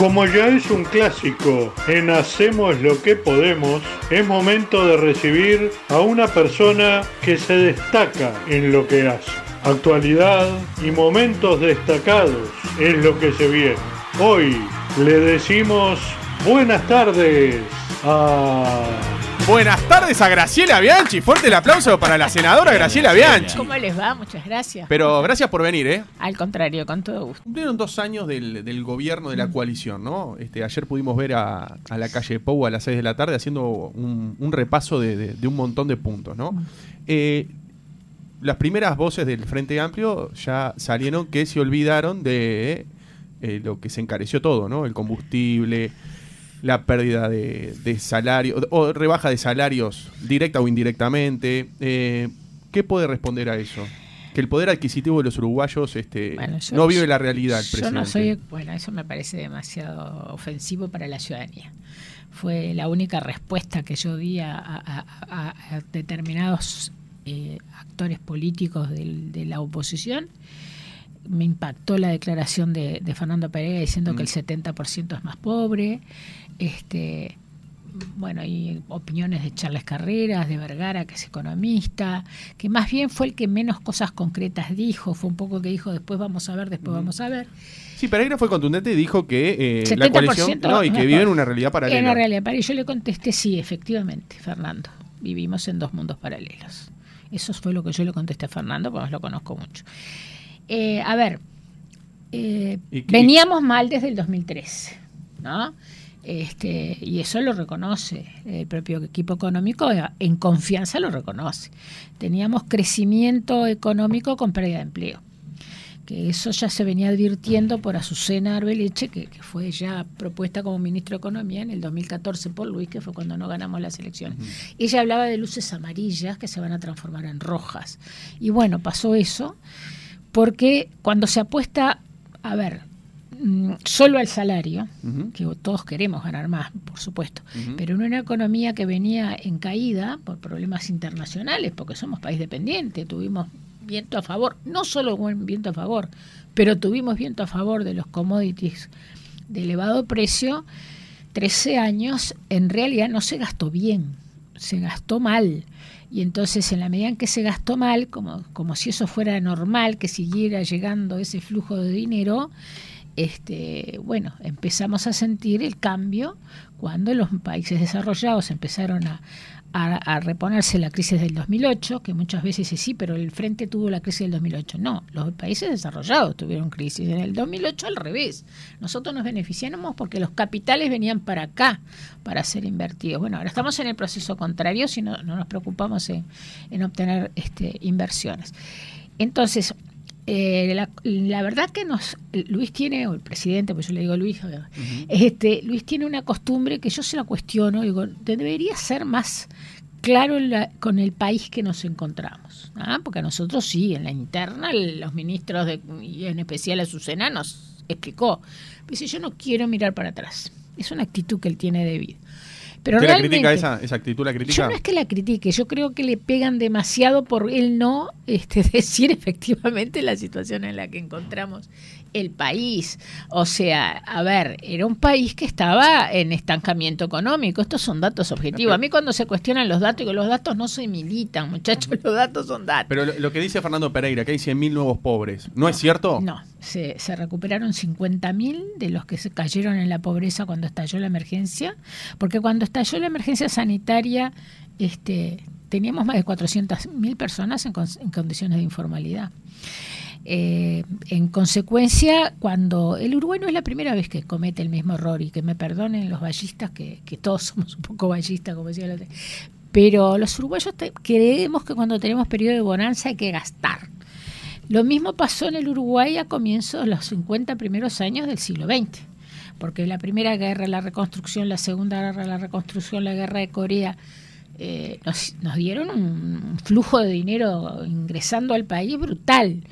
Como ya es un clásico en Hacemos lo que podemos, es momento de recibir a una persona que se destaca en lo que hace. Actualidad y momentos destacados es lo que se viene. Hoy le decimos buenas tardes a... Buenas tardes a Graciela Bianchi. Fuerte el aplauso para la senadora Graciela Bianchi. ¿Cómo les va? Muchas gracias. Pero gracias por venir, ¿eh? Al contrario, con todo gusto. Cumplieron dos años del, del gobierno de la coalición, ¿no? Este, ayer pudimos ver a, a la calle Pou a las 6 de la tarde haciendo un, un repaso de, de- de un montón de puntos, ¿no? Eh, las primeras voces del Frente Amplio ya salieron que se olvidaron de eh, lo que se encareció todo, ¿no? El combustible, la pérdida de, de salario, o rebaja de salarios directa o indirectamente. Eh, ¿Qué puede responder a eso? Que el poder adquisitivo de los uruguayos este, Bueno, yo- no vive la realidad, el Yo presidente. no soy, bueno, eso me parece demasiado ofensivo para la ciudadanía. Fue la única respuesta que yo di a, a- a- a determinados eh, actores políticos de la oposición. Me impactó la declaración de, de Fernando Pereira diciendo que el 70% es más pobre. Este, bueno, y opiniones de Charles Carreras, de Vergara, que es economista, que más bien fue el que menos cosas concretas dijo, fue un poco que dijo después vamos a ver, después vamos a ver. Sí, Pereira fue contundente y dijo que eh, la 70% coalición no, y que vive en una realidad paralela. En la realidad paralela. Yo le contesté sí, efectivamente, Fernando. Vivimos en dos mundos paralelos. Eso fue lo que yo le contesté a Fernando, porque lo conozco mucho. Eh, a ver, eh, ¿Y qué- veníamos mal desde el 2013, ¿no? Este, y eso lo reconoce el propio equipo económico, eh, en confianza lo reconoce. Teníamos crecimiento económico con pérdida de empleo que eso ya se venía advirtiendo por Azucena Arbeleche, que, que fue ya propuesta como ministro de Economía en el 2014 por Luis, que fue cuando no ganamos las elecciones. Ella hablaba de luces amarillas que se van a transformar en rojas. Y bueno, pasó eso, porque cuando se apuesta, a ver, solo al salario, que todos queremos ganar más, por supuesto, pero en una economía que venía en caída por problemas internacionales, porque somos país dependiente, tuvimos viento a favor, no solo buen viento a favor, pero tuvimos viento a favor de los commodities de elevado precio, 13 años en realidad no se gastó bien, se gastó mal. Y entonces en la medida en que se gastó mal, como, como si eso fuera normal, que siguiera llegando ese flujo de dinero, este, bueno, empezamos a sentir el cambio cuando los países desarrollados empezaron a, reponerse la crisis del 2008, que muchas veces es sí, pero el Frente tuvo la crisis del 2008. No, los países desarrollados tuvieron crisis. En el 2008 al revés. Nosotros nos beneficiamos porque los capitales venían para acá para ser invertidos. Bueno, ahora estamos en el proceso contrario si no, no nos preocupamos en, en obtener este, inversiones. Entonces, eh, la, la verdad que nos Luis tiene, o el presidente, pues yo le digo Luis, este, Luis tiene una costumbre que yo se la cuestiono, digo, debería ser más claro en la- con el país que nos encontramos. ¿ah? Porque a nosotros sí, en la interna, los ministros, de, y en especial Azucena, nos explicó. Dice, yo no quiero mirar para atrás. Es una actitud que él tiene de vida. Pero ¿Usted la realmente, critica esa, esa actitud? ¿La critica? yo no es que la critique, yo creo que le pegan demasiado por él no este, decir efectivamente la situación en la que encontramos el país. O sea, a ver, era un país que estaba en estancamiento económico. Estos son datos objetivos. A mí cuando se cuestionan los datos, digo, los datos no se militan, muchachos, los datos son datos. Pero lo, lo que dice Fernando Pereira, que hay 100.000 nuevos pobres, ¿no, es cierto? No, se, se recuperaron 50.000 de los que se cayeron en la pobreza cuando estalló la emergencia, porque cuando estalló la emergencia sanitaria, este, teníamos más de 400.000 personas en, en condiciones de informalidad. Eh, en consecuencia, cuando el Uruguay no es la primera vez que comete el mismo error, y que me perdonen los ballistas, que, todos somos un poco ballistas, como decía la otra, pero los uruguayos te- creemos que cuando tenemos periodo de bonanza hay que gastar. Lo mismo pasó en el Uruguay a comienzos de los 50 primeros años del siglo XX, porque la primera guerra, la reconstrucción, la segunda guerra, la reconstrucción, la guerra de Corea, eh, nos, nos dieron un flujo de dinero ingresando al país brutal.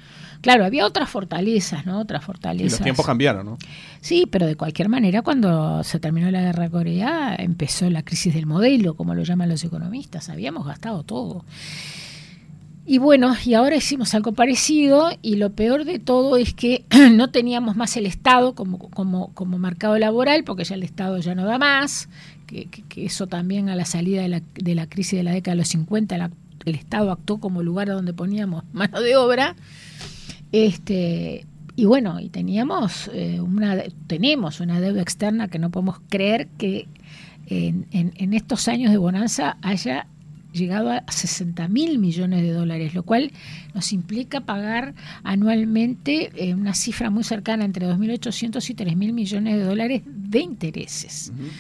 Claro, había otras fortalezas, ¿no? Otras Y fortalezas. los tiempos cambiaron, ¿no? Sí, pero de cualquier manera, cuando se terminó la guerra Corea, empezó la crisis del modelo, como lo llaman los economistas. Habíamos gastado todo. Y bueno, y ahora hicimos algo parecido y lo peor de todo es que no teníamos más el Estado como, como, como mercado laboral, porque ya el Estado ya no da más, que, que, eso también a la salida de la, de la, crisis de la década de los 50, la, el Estado actuó como lugar donde poníamos mano de obra. Este, y bueno, y teníamos eh, una, tenemos una deuda externa que no podemos creer que en, en, en estos años de bonanza haya llegado a 60 mil millones de dólares, lo cual nos implica pagar anualmente eh, una cifra muy cercana entre 2.800 y 3 mil millones de dólares de intereses. Uh -huh.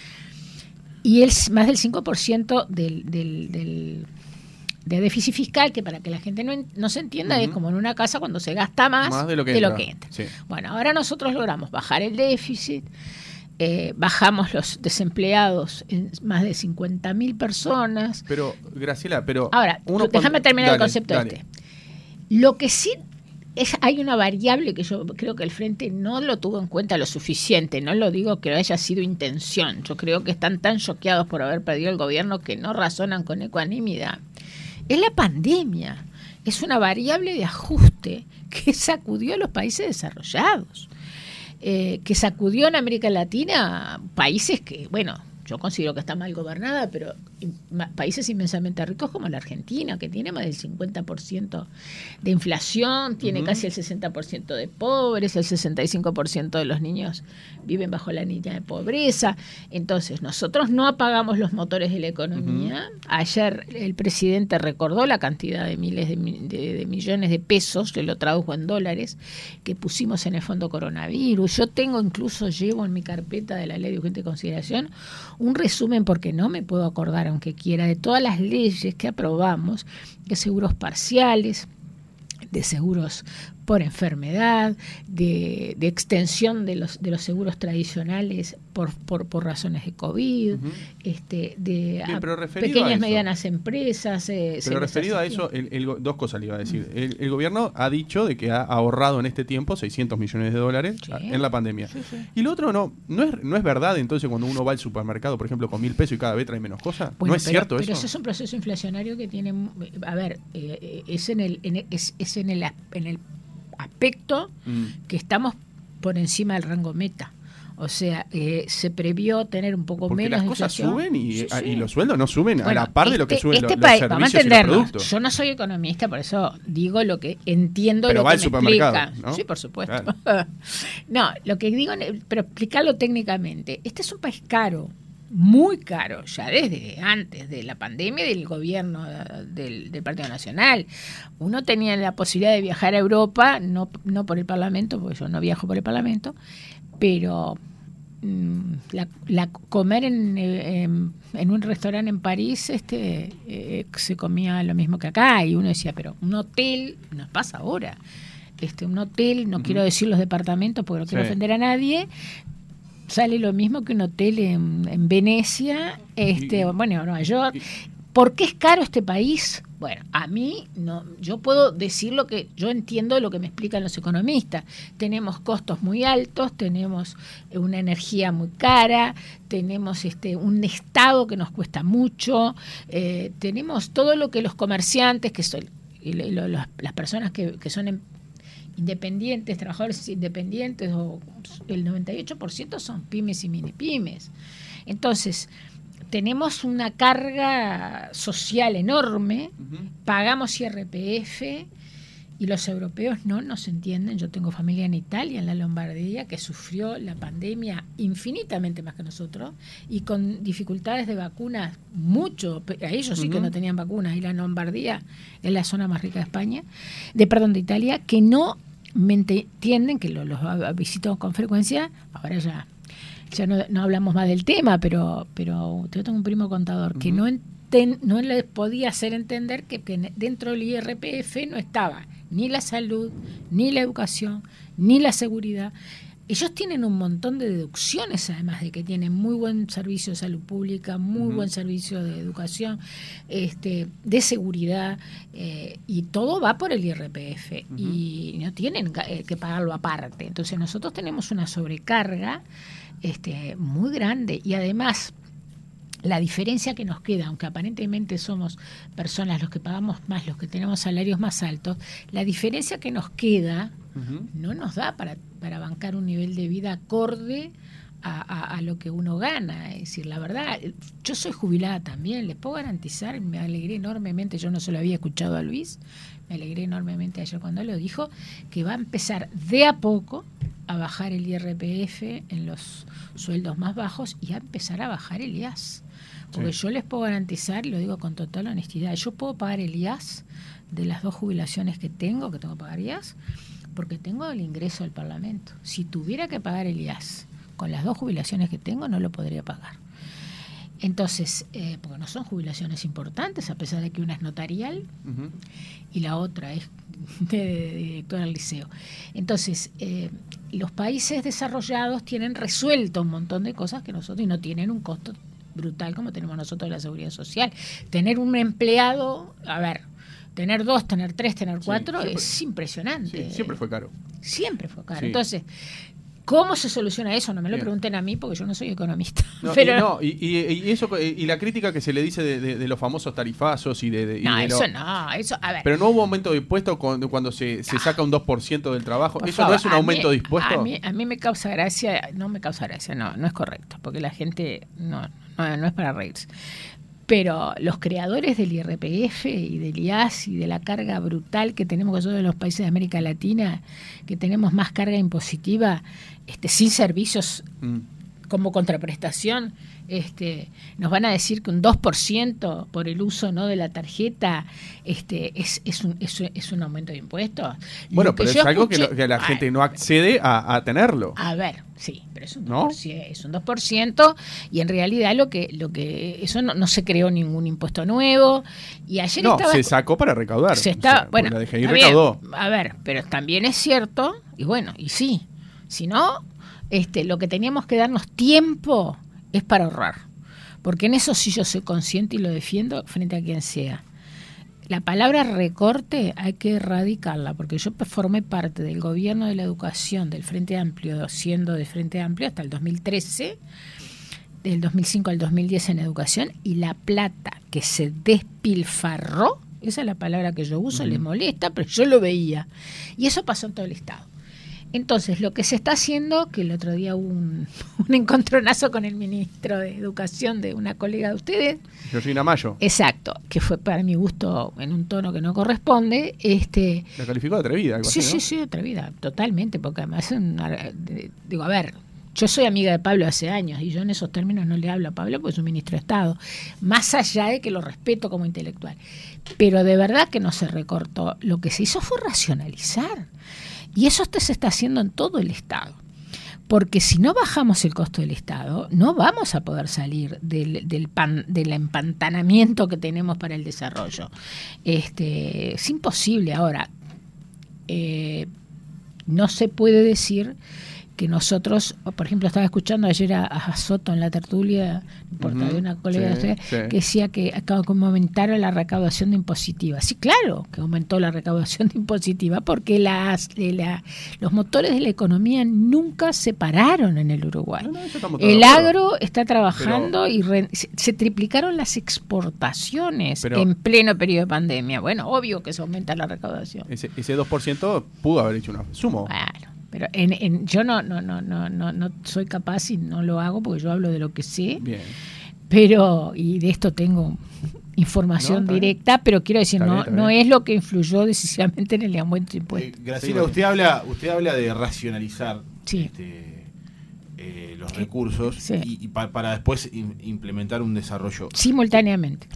Y es más del 5% del, del, del, de déficit fiscal, que para que la gente no, no se entienda, uh -huh. es como en una casa cuando se gasta más, más de lo que de entra. Lo que entra. Sí. Bueno, ahora nosotros logramos bajar el déficit. Eh, bajamos los desempleados en más de 50 mil personas. Pero, Graciela, pero... Ahora, uno déjame terminar el concepto dale. este. Lo que sí es, hay una variable que yo creo que el Frente no lo tuvo en cuenta lo suficiente. No lo digo que haya sido intención. Yo creo que están tan choqueados por haber perdido el gobierno que no razonan con ecuanimidad. Es la pandemia. Es una variable de ajuste que sacudió a los países desarrollados eh, que sacudió en América Latina países que, bueno, yo considero que está mal gobernada, pero países inmensamente ricos como la Argentina, que tiene más del 50% de inflación, tiene casi el 60% de pobres, el 65% de los niños viven bajo la línea de pobreza. Entonces, nosotros no apagamos los motores de la economía. Ayer el presidente recordó la cantidad de miles de, mi- de- de millones de pesos, que lo tradujo en dólares, que pusimos en el fondo coronavirus. Yo tengo incluso, llevo en mi carpeta de la ley de urgente consideración, un resumen, porque no me puedo acordar, aunque quiera, de todas las leyes que aprobamos, de seguros parciales, de seguros por enfermedad, de, de extensión de los, de los seguros tradicionales por, por, por razones de COVID, este, de Bien, pero pequeñas eso. medianas empresas. eh, Pero referido a eso, el- dos cosas le iba a decir. El, el gobierno ha dicho de que ha ahorrado en este tiempo 600 millones de dólares Sí. en la pandemia. Sí, sí. Y lo otro no, no es, no es verdad entonces cuando uno va al supermercado, por ejemplo, con mil pesos y cada vez trae menos cosas. Bueno, ¿No es pero- cierto pero eso? es un proceso inflacionario que tiene, a ver, eh, es en el, en el- es, es en el as- en el aspecto Mm. que estamos por encima del rango meta. O sea, eh, se previó tener un poco Porque menos las cosas inflación. suben y, Sí, a- sí. y los sueldos no suben a la par de lo que este- suben este lo- país- los vamos a servicios y los productos. Yo no soy economista, por eso digo lo que entiendo Pero lo va que al me supermercado, explica. ¿no? Sí, por supuesto. Claro. no, lo que digo, pero explicarlo técnicamente. Este es un país caro, muy caro, ya desde antes de la pandemia del gobierno del, del Partido Nacional. Uno tenía la posibilidad de viajar a Europa, no, no por el Parlamento, porque yo no viajo por el Parlamento, pero mm, la, la- comer en, en, en un restaurante en París este eh, se comía lo mismo que acá y uno decía pero un hotel nos pasa ahora este un hotel no quiero decir los departamentos porque no quiero Sí. ofender a nadie sale lo mismo que un hotel en, en Venecia este Y- bueno en Nueva York y- ¿Por qué es caro este país? Bueno, a mí no, yo puedo decir lo que yo entiendo lo que me explican los economistas. Tenemos costos muy altos, tenemos eh, una energía muy cara, tenemos este un estado que nos cuesta mucho, eh, tenemos todo lo que los comerciantes, que son y lo- lo- las las personas que, que son em- independientes, trabajadores independientes, o el 98% son pymes y mini pymes. Entonces, tenemos una carga social enorme, pagamos IRPF y los europeos no nos entienden. Yo tengo familia en Italia, en la Lombardía, que sufrió la pandemia infinitamente más que nosotros y con dificultades de vacunas mucho. A ellos sí que no tenían vacunas y la Lombardía es la zona más rica de España, de perdón, de Italia, que no me entienden, que lo- los visito con frecuencia, ahora ya ya no, no hablamos más del tema, pero, pero yo tengo un primo contador que no, enten- no les podía hacer entender que, que dentro del IRPF no estaba ni la salud, ni la educación, ni la seguridad. Ellos tienen un montón de deducciones, además de que tienen muy buen servicio de salud pública, muy buen servicio de educación, este, de seguridad, eh, y todo va por el IRPF, y no tienen eh, que pagarlo aparte. Entonces nosotros tenemos una sobrecarga este, muy grande, y además la diferencia que nos queda, aunque aparentemente somos personas los que pagamos más, los que tenemos salarios más altos, la diferencia que nos queda no nos da para, para bancar un nivel de vida acorde a, lo que uno gana. Es decir, la verdad, yo soy jubilada también, les puedo garantizar, me alegré enormemente, yo no se lo había escuchado a Luis, me alegré enormemente ayer cuando lo dijo, que va a empezar de a poco a bajar el IRPF en los sueldos más bajos y a empezar a bajar el IAS. Porque yo les puedo garantizar, y lo digo con total honestidad, yo puedo pagar el IAS de las dos jubilaciones que tengo, que tengo que pagar IAS, porque tengo el ingreso del Parlamento. Si tuviera que pagar el IAS con las dos jubilaciones que tengo, no lo podría pagar. Entonces, eh, porque no son jubilaciones importantes, a pesar de que una es notarial y la otra es de, directora del liceo. Entonces, eh, los países desarrollados tienen resuelto un montón de cosas que nosotros y no tienen un costo brutal como tenemos nosotros la seguridad social. Tener un empleado, a ver, tener dos, tener tres, tener cuatro es impresionante. siempre fue caro. Siempre fue caro. Entonces, ¿Cómo se soluciona eso? No me lo pregunten a mí porque yo no soy economista. pero... y, eso, y la crítica que se le dice de, los famosos tarifazos y de... no, eso no, eso, a ver. Pero no hubo aumento de impuesto cuando, se, saca un 2% del trabajo. ¿Eso no es un aumento de impuesto? A mí, a mí me causa gracia, no me causa gracia, no, no es correcto, porque la gente no, no, es para reírse pero los creadores del IRPF y del IAS y de la carga brutal que tenemos nosotros en los países de América Latina, que tenemos más carga impositiva, este, sin servicios mm. como contraprestación, este, nos van a decir que un 2% por el uso no de la tarjeta este, es, es, un, es, un aumento de impuestos. Bueno, pero es algo que, la gente no accede a, tenerlo. A ver, sí, pero es un 2%, es un 2% y en realidad lo que, lo que eso no, se creó ningún impuesto nuevo. Y ayer no, se sacó para recaudar. Se bueno, a ver, pero también es cierto, y bueno, y sí, si no, este, lo que teníamos que darnos tiempo es para ahorrar. Porque en eso sí yo soy consciente y lo defiendo frente a quien sea. La palabra recorte hay que erradicarla, porque yo formé parte del gobierno de la educación del Frente Amplio, siendo de Frente Amplio hasta el 2013, del 2005 al 2010 en educación, y la plata que se despilfarró, esa es la palabra que yo uso, le molesta, pero yo lo veía. Y eso pasó en todo el Estado. Entonces, lo que se está haciendo, que el otro día hubo un, encontronazo con el ministro de Educación de una colega de ustedes. Georgina Mayo. Exacto, que fue para mi gusto en un tono que no corresponde. Este, La calificó de atrevida. sí, sí, sí, atrevida, totalmente, porque además, digo, a ver, yo soy amiga de Pablo hace años y yo en esos términos no le hablo a Pablo porque es un ministro de Estado, más allá de que lo respeto como intelectual. Pero de verdad que no se recortó, lo que se hizo fue racionalizar. Y eso se está haciendo en todo el Estado. Porque si no bajamos el costo del Estado, no vamos a poder salir del, del, pan, del empantanamiento que tenemos para el desarrollo. Este, es imposible. Ahora, eh, no se puede decir que nosotros, por ejemplo, estaba escuchando ayer a, Soto en la tertulia, por de una colega de que decía que acaba como aumentaron la recaudación de impositiva. Sí, claro que aumentó la recaudación de impositiva porque las, la, los motores de la economía nunca se pararon en el Uruguay. el agro está trabajando y se, triplicaron las exportaciones en pleno periodo de pandemia. Bueno, obvio que se aumenta la recaudación. Ese, ese 2% pudo haber hecho una sumo. Bueno pero en, en, yo no, no, no, no, no, no soy capaz y no lo hago porque yo hablo de lo que sé. Bien. Pero, y de esto tengo información directa, pero quiero decir, no, no es lo que influyó decisivamente en el aumento de impuestos. Eh, Graciela, usted habla, usted habla de racionalizar este, eh, los recursos y, para después implementar un desarrollo. Simultáneamente.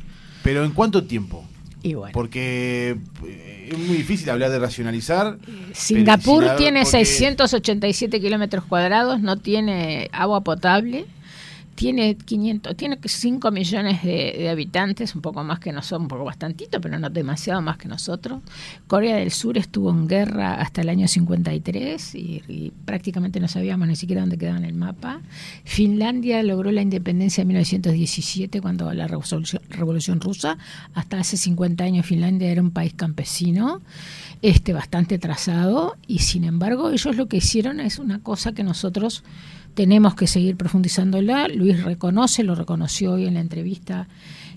Pero ¿en cuánto tiempo? Porque eh, es muy difícil hablar de racionalizar. Singapur tiene 687 kilómetros cuadrados, no tiene agua potable tiene 500, tiene 5 millones de, habitantes, un poco más que nosotros, un poco bastantito, pero no demasiado más que nosotros. Corea del Sur estuvo en guerra hasta el año 53 y, y prácticamente no sabíamos ni siquiera dónde quedaba en el mapa. Finlandia logró la independencia en 1917 cuando la revolución, revolución rusa. Hasta hace 50 años Finlandia era un país campesino este bastante trazado y sin embargo ellos lo que hicieron es una cosa que nosotros tenemos que seguir profundizándola. Luis reconoce, lo reconoció hoy en la entrevista,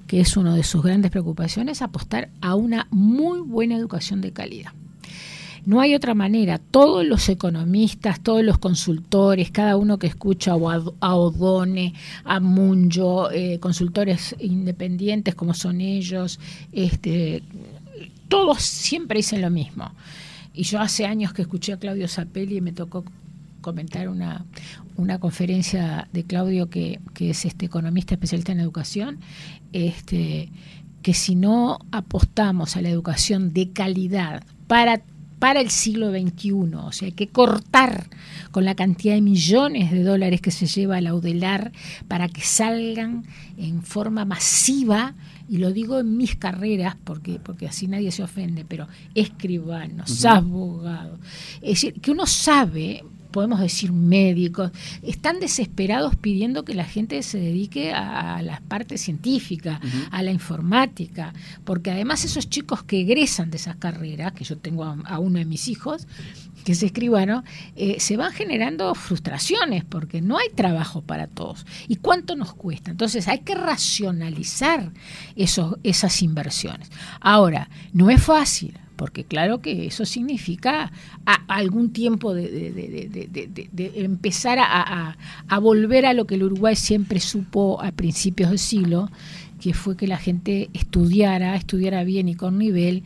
que es una de sus grandes preocupaciones, apostar a una muy buena educación de calidad. No hay otra manera. Todos los economistas, todos los consultores, cada uno que escucha a Odone, a Munjo, eh, consultores independientes como son ellos, este, todos siempre dicen lo mismo. Y yo hace años que escuché a Claudio Zapelli y me tocó comentar una, una conferencia de Claudio, que, que es este economista especialista en educación, este, que si no apostamos a la educación de calidad para para el siglo XXI. O sea, hay que cortar con la cantidad de millones de dólares que se lleva a laudelar para que salgan en forma masiva, y lo digo en mis carreras, porque, porque así nadie se ofende, pero escribanos, abogados. Es decir, que uno sabe podemos decir médicos, están desesperados pidiendo que la gente se dedique a, la parte científica, a la informática, porque además esos chicos que egresan de esas carreras, que yo tengo a, uno de mis hijos, que es escribano, eh, se van generando frustraciones porque no hay trabajo para todos. ¿Y cuánto nos cuesta? Entonces hay que racionalizar esos, esas inversiones. Ahora, no es fácil porque claro que eso significa algún tiempo de, empezar a, volver a lo que el Uruguay siempre supo a principios del siglo, que fue que la gente estudiara, estudiara bien y con nivel,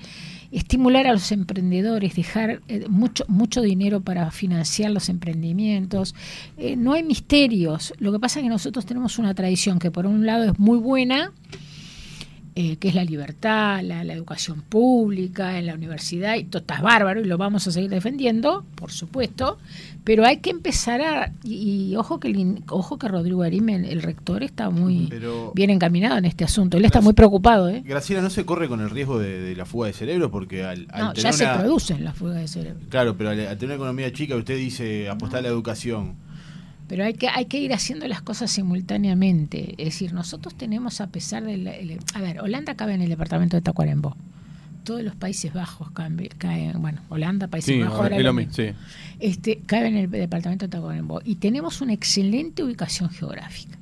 estimular a los emprendedores, dejar eh, mucho, mucho dinero para financiar los emprendimientos. Eh, no hay misterios, lo que pasa es que nosotros tenemos una tradición que por un lado es muy buena, eh, que es la libertad, la, educación pública, en la universidad, y todo está bárbaro y lo vamos a seguir defendiendo, por supuesto, pero hay que empezar a, y, ojo que ojo que Rodrigo Arime, el rector, está muy bien encaminado en este asunto, él está muy preocupado. ¿eh? Graciela, ¿no se corre con el riesgo de, la fuga de cerebro? Porque al, no, ya se producen las fugas de cerebro. Claro, pero al, tener una economía chica, usted dice apostar a la educación pero hay que, hay que ir haciendo las cosas simultáneamente. Es decir, nosotros tenemos, a pesar de... a ver, Holanda cabe en el departamento de Tacuarembó. Todos los Países Bajos caen, bueno, Holanda, Países Bajos, sí. este, cae en el departamento de Tacuarembó. Y tenemos una excelente ubicación geográfica.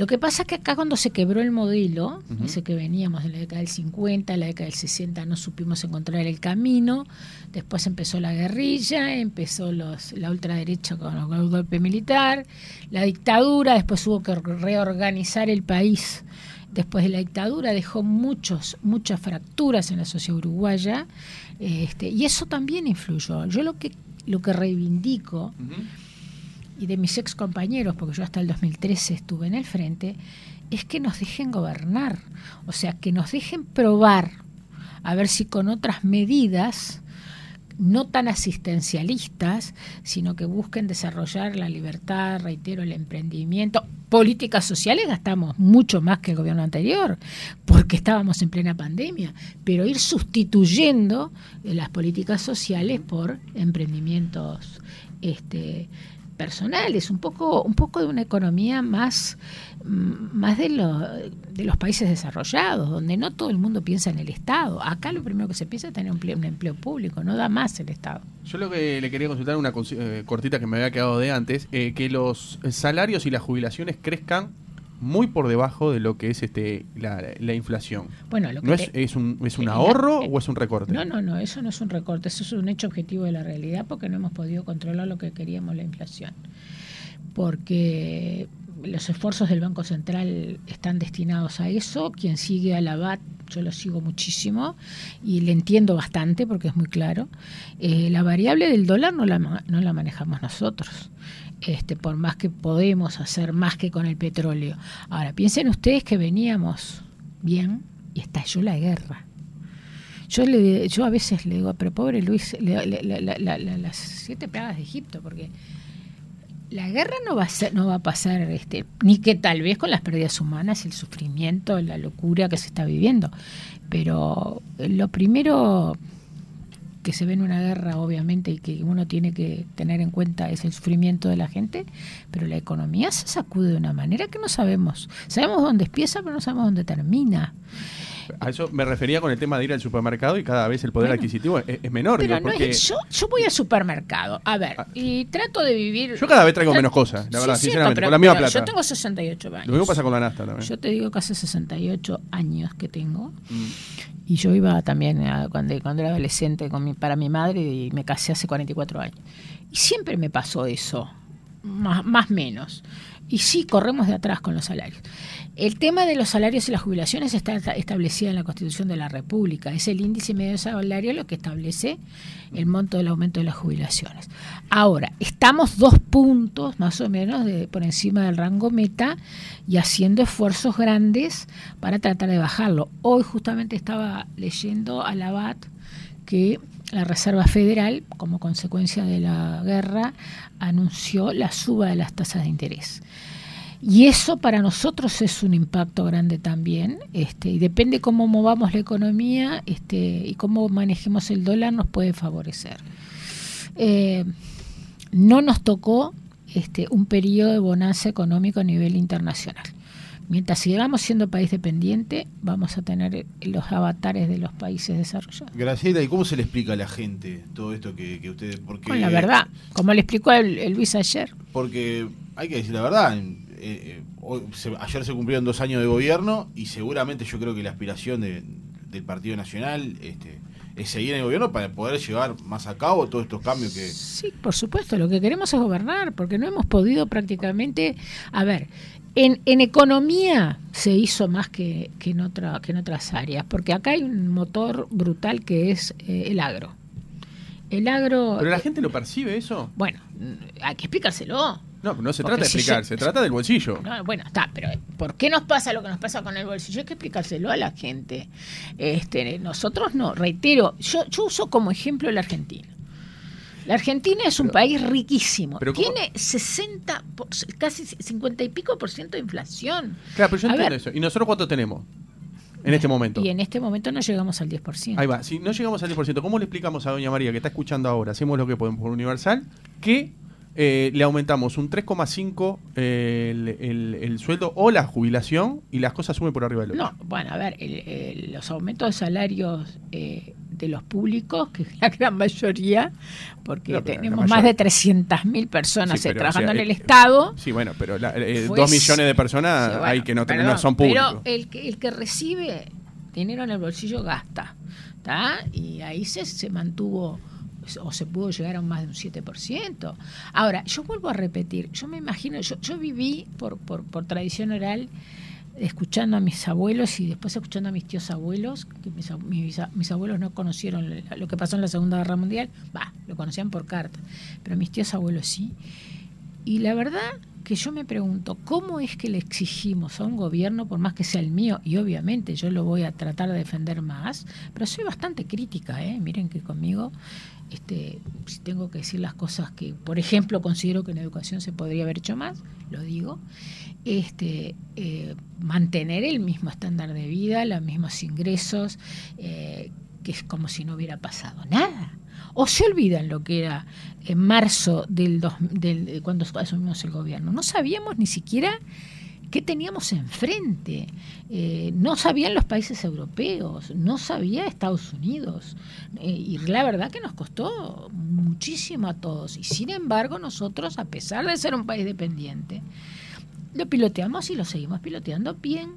Lo que pasa es que acá cuando se quebró el modelo, ese que veníamos en la década del 50, en la década del 60 no supimos encontrar el camino, después empezó la guerrilla, empezó los, la ultraderecha con el golpe militar, la dictadura, después hubo que reorganizar el país después de la dictadura, dejó muchos, muchas fracturas en la sociedad uruguaya, este, y eso también influyó. Yo lo que, lo que reivindico y de mis ex compañeros, porque yo hasta el 2013 estuve en el frente, es que nos dejen gobernar, o sea, que nos dejen probar, a ver si con otras medidas, no tan asistencialistas, sino que busquen desarrollar la libertad, reitero, el emprendimiento. Políticas sociales gastamos mucho más que el gobierno anterior, porque estábamos en plena pandemia, pero ir sustituyendo las políticas sociales por emprendimientos este, personales, un poco, un poco de una economía más, mm, más de, de los países desarrollados, donde no todo el mundo piensa en el Estado. Acá lo primero que se piensa es tener un empleo, un empleo público, no da más el Estado. Yo lo que le quería consultar, una eh, cortita que me había quedado de antes, eh, que los salarios y las jubilaciones crezcan muy por debajo de lo que es este la, inflación. Bueno, ¿No es, es, un, es un ahorro o es un recorte? No, no, no, eso no es un recorte, eso es un hecho objetivo de la realidad porque no hemos podido controlar lo que queríamos la inflación. Porque los esfuerzos del Banco Central están destinados a eso. Quien sigue a la BAT, yo lo sigo muchísimo y le entiendo bastante porque es muy claro. Eh, la variable del dólar no la, no la manejamos nosotros este, por más que podemos hacer más que con el petróleo. Ahora, piensen ustedes que veníamos bien y estalló la guerra. Yo, le, yo a veces le digo, pero pobre Luis, las siete plagas de Egipto, porque la guerra no va a ser, no va a pasar, este, ni que tal vez con las pérdidas humanas, el sufrimiento, la locura que se está viviendo. Pero lo primero que se ve en una guerra, obviamente, y que uno tiene que tener en cuenta es el sufrimiento de la gente, pero la economía se sacude de una manera que no sabemos. Sabemos dónde empieza, pero no sabemos dónde termina. A eso me refería con el tema de ir al supermercado y cada vez el poder adquisitivo es, menor. Pero no yo, yo, voy al supermercado, a ver, ah. y trato de vivir... Yo cada vez traigo menos cosas, la verdad, sinceramente, con la misma plata. Yo tengo 68 años. Lo mismo pasa con la nasta también. Yo te digo que hace 68 años que tengo. Mm. Y yo iba también cuando, cuando era adolescente con mi, para mi madre y me casé hace 44 años. Y siempre me pasó eso, más, más menos. Y sí, corremos de atrás con los salarios. El tema de los salarios y las jubilaciones está establecido en la Constitución de la República. Es el índice medio salario lo que establece el monto del aumento de las jubilaciones. Ahora, estamos dos puntos más o menos de, por encima del rango meta y haciendo esfuerzos grandes para tratar de bajarlo. Hoy justamente estaba leyendo a la que la Reserva Federal, como consecuencia de la guerra, anunció la suba de las tasas de interés. Y eso para nosotros es un impacto grande también, este, y depende cómo movamos la economía este, y cómo manejemos el dólar nos puede favorecer. Eh, no nos tocó este, un periodo de bonanza económico a nivel internacional. Mientras sigamos siendo país dependiente, vamos a tener los avatares de los países desarrollados. Graciela, ¿y cómo se le explica a la gente todo esto que, que usted... Porque, Con la verdad, como le explicó el, Luis ayer. Porque hay que decir la verdad, eh, eh, ayer se cumplieron dos años de gobierno y seguramente yo creo que la aspiración del Partido Nacional este, es seguir en el gobierno para poder llevar más a cabo todos estos cambios que... Sí, por supuesto, lo que queremos es gobernar, porque no hemos podido prácticamente... A ver, en, en, economía se hizo más que, que, en otra, que en otras áreas, porque acá hay un motor brutal que es eh, el agro. El agro. ¿Pero la eh, gente lo percibe eso? Bueno, hay que explicárselo. No, no se trata de explicar, se trata del bolsillo. bueno, está, pero ¿por qué nos pasa lo que nos pasa con el bolsillo? Hay que explicárselo a la gente. Este, nosotros no, reitero, yo, yo uso como ejemplo la Argentina. La Argentina es un país riquísimo. Tiene 60, casi 50 y pico por ciento de inflación. Claro, pero yo entiendo eso. ¿Y nosotros cuánto tenemos? En este momento. Y en este momento no llegamos al 10%. Ahí va. Si no llegamos al 10%, ¿cómo le explicamos a Doña María, que está escuchando ahora, hacemos lo que podemos por Universal, que eh, le aumentamos un 3,5 eh, el, sueldo o la jubilación y las cosas suben por arriba del otro? No, bueno, a ver, los aumentos de salarios eh, de los públicos, que es la gran mayoría, porque tenemos más de 300.000 personas trabajando en el Estado. Sí, bueno, pero la, dos millones de personas hay que no, tener, son públicos. Pero el que, el que recibe dinero en el bolsillo gasta. Y ahí se, se mantuvo o se pudo llegar a más de un 7%. Ahora, yo vuelvo a repetir, yo me imagino, yo, viví por, por, por tradición oral escuchando a mis abuelos y después escuchando a mis tíos abuelos, que mis, mis, abuelos no conocieron lo que pasó en la Segunda Guerra Mundial, va, lo conocían por carta, pero mis tíos abuelos sí. Y la verdad que yo me pregunto, ¿cómo es que le exigimos a un gobierno, por más que sea el mío, y obviamente yo lo voy a tratar de defender más, pero soy bastante crítica, ¿eh? miren que conmigo, este, si tengo que decir las cosas que, por ejemplo, considero que en educación se podría haber hecho más, lo digo, este, eh, mantener el mismo estándar de vida, los mismos ingresos, eh, que es como si no hubiera pasado nada. O se olvidan lo que era en marzo del, del cuando asumimos el gobierno. No sabíamos ni siquiera qué teníamos enfrente. Eh, no sabían los países europeos, no sabía Estados Unidos. y la verdad que nos costó muchísimo a todos. Y sin embargo nosotros, a pesar de ser un país dependiente, lo piloteamos y lo seguimos piloteando bien.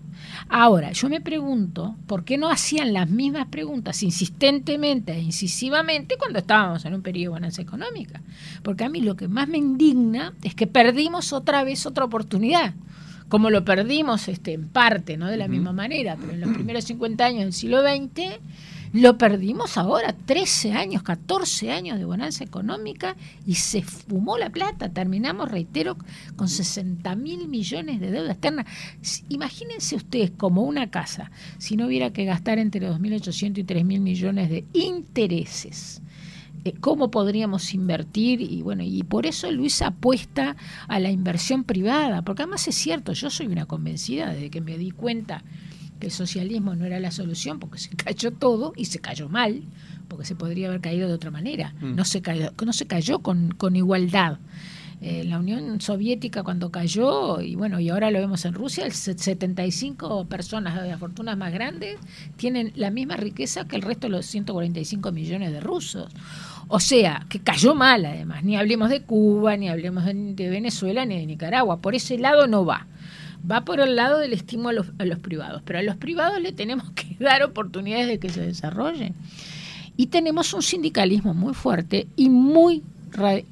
Ahora, yo me pregunto, ¿por qué no hacían las mismas preguntas insistentemente e incisivamente cuando estábamos en un periodo de bonanza económica? Porque a mí lo que más me indigna es que perdimos otra vez otra oportunidad. Como lo perdimos este, en parte, no de la misma manera, pero en los primeros 50 años del siglo XX lo perdimos ahora, 13 años, 14 años de bonanza económica y se fumó la plata. Terminamos, reitero, con 60 mil millones de deuda externa. Imagínense ustedes como una casa, si no hubiera que gastar entre 2.800 y 3.000 millones de intereses eh, cómo podríamos invertir y bueno y por eso Luis apuesta a la inversión privada porque además es cierto yo soy una convencida desde que me di cuenta el socialismo no era la solución porque se cayó todo y se cayó mal, porque se podría haber caído de otra manera. Mm. No se cayó, no se cayó con, con igualdad. Eh, la Unión Soviética cuando cayó, y bueno, y ahora lo vemos en Rusia, el 75 personas de las fortunas más grandes tienen la misma riqueza que el resto de los 145 millones de rusos. O sea, que cayó mal además, ni hablemos de Cuba, ni hablemos de, de Venezuela, ni de Nicaragua, por ese lado no va va por el lado del estímulo a los, a los, privados, pero a los privados le tenemos que dar oportunidades de que se desarrollen. Y tenemos un sindicalismo muy fuerte y muy,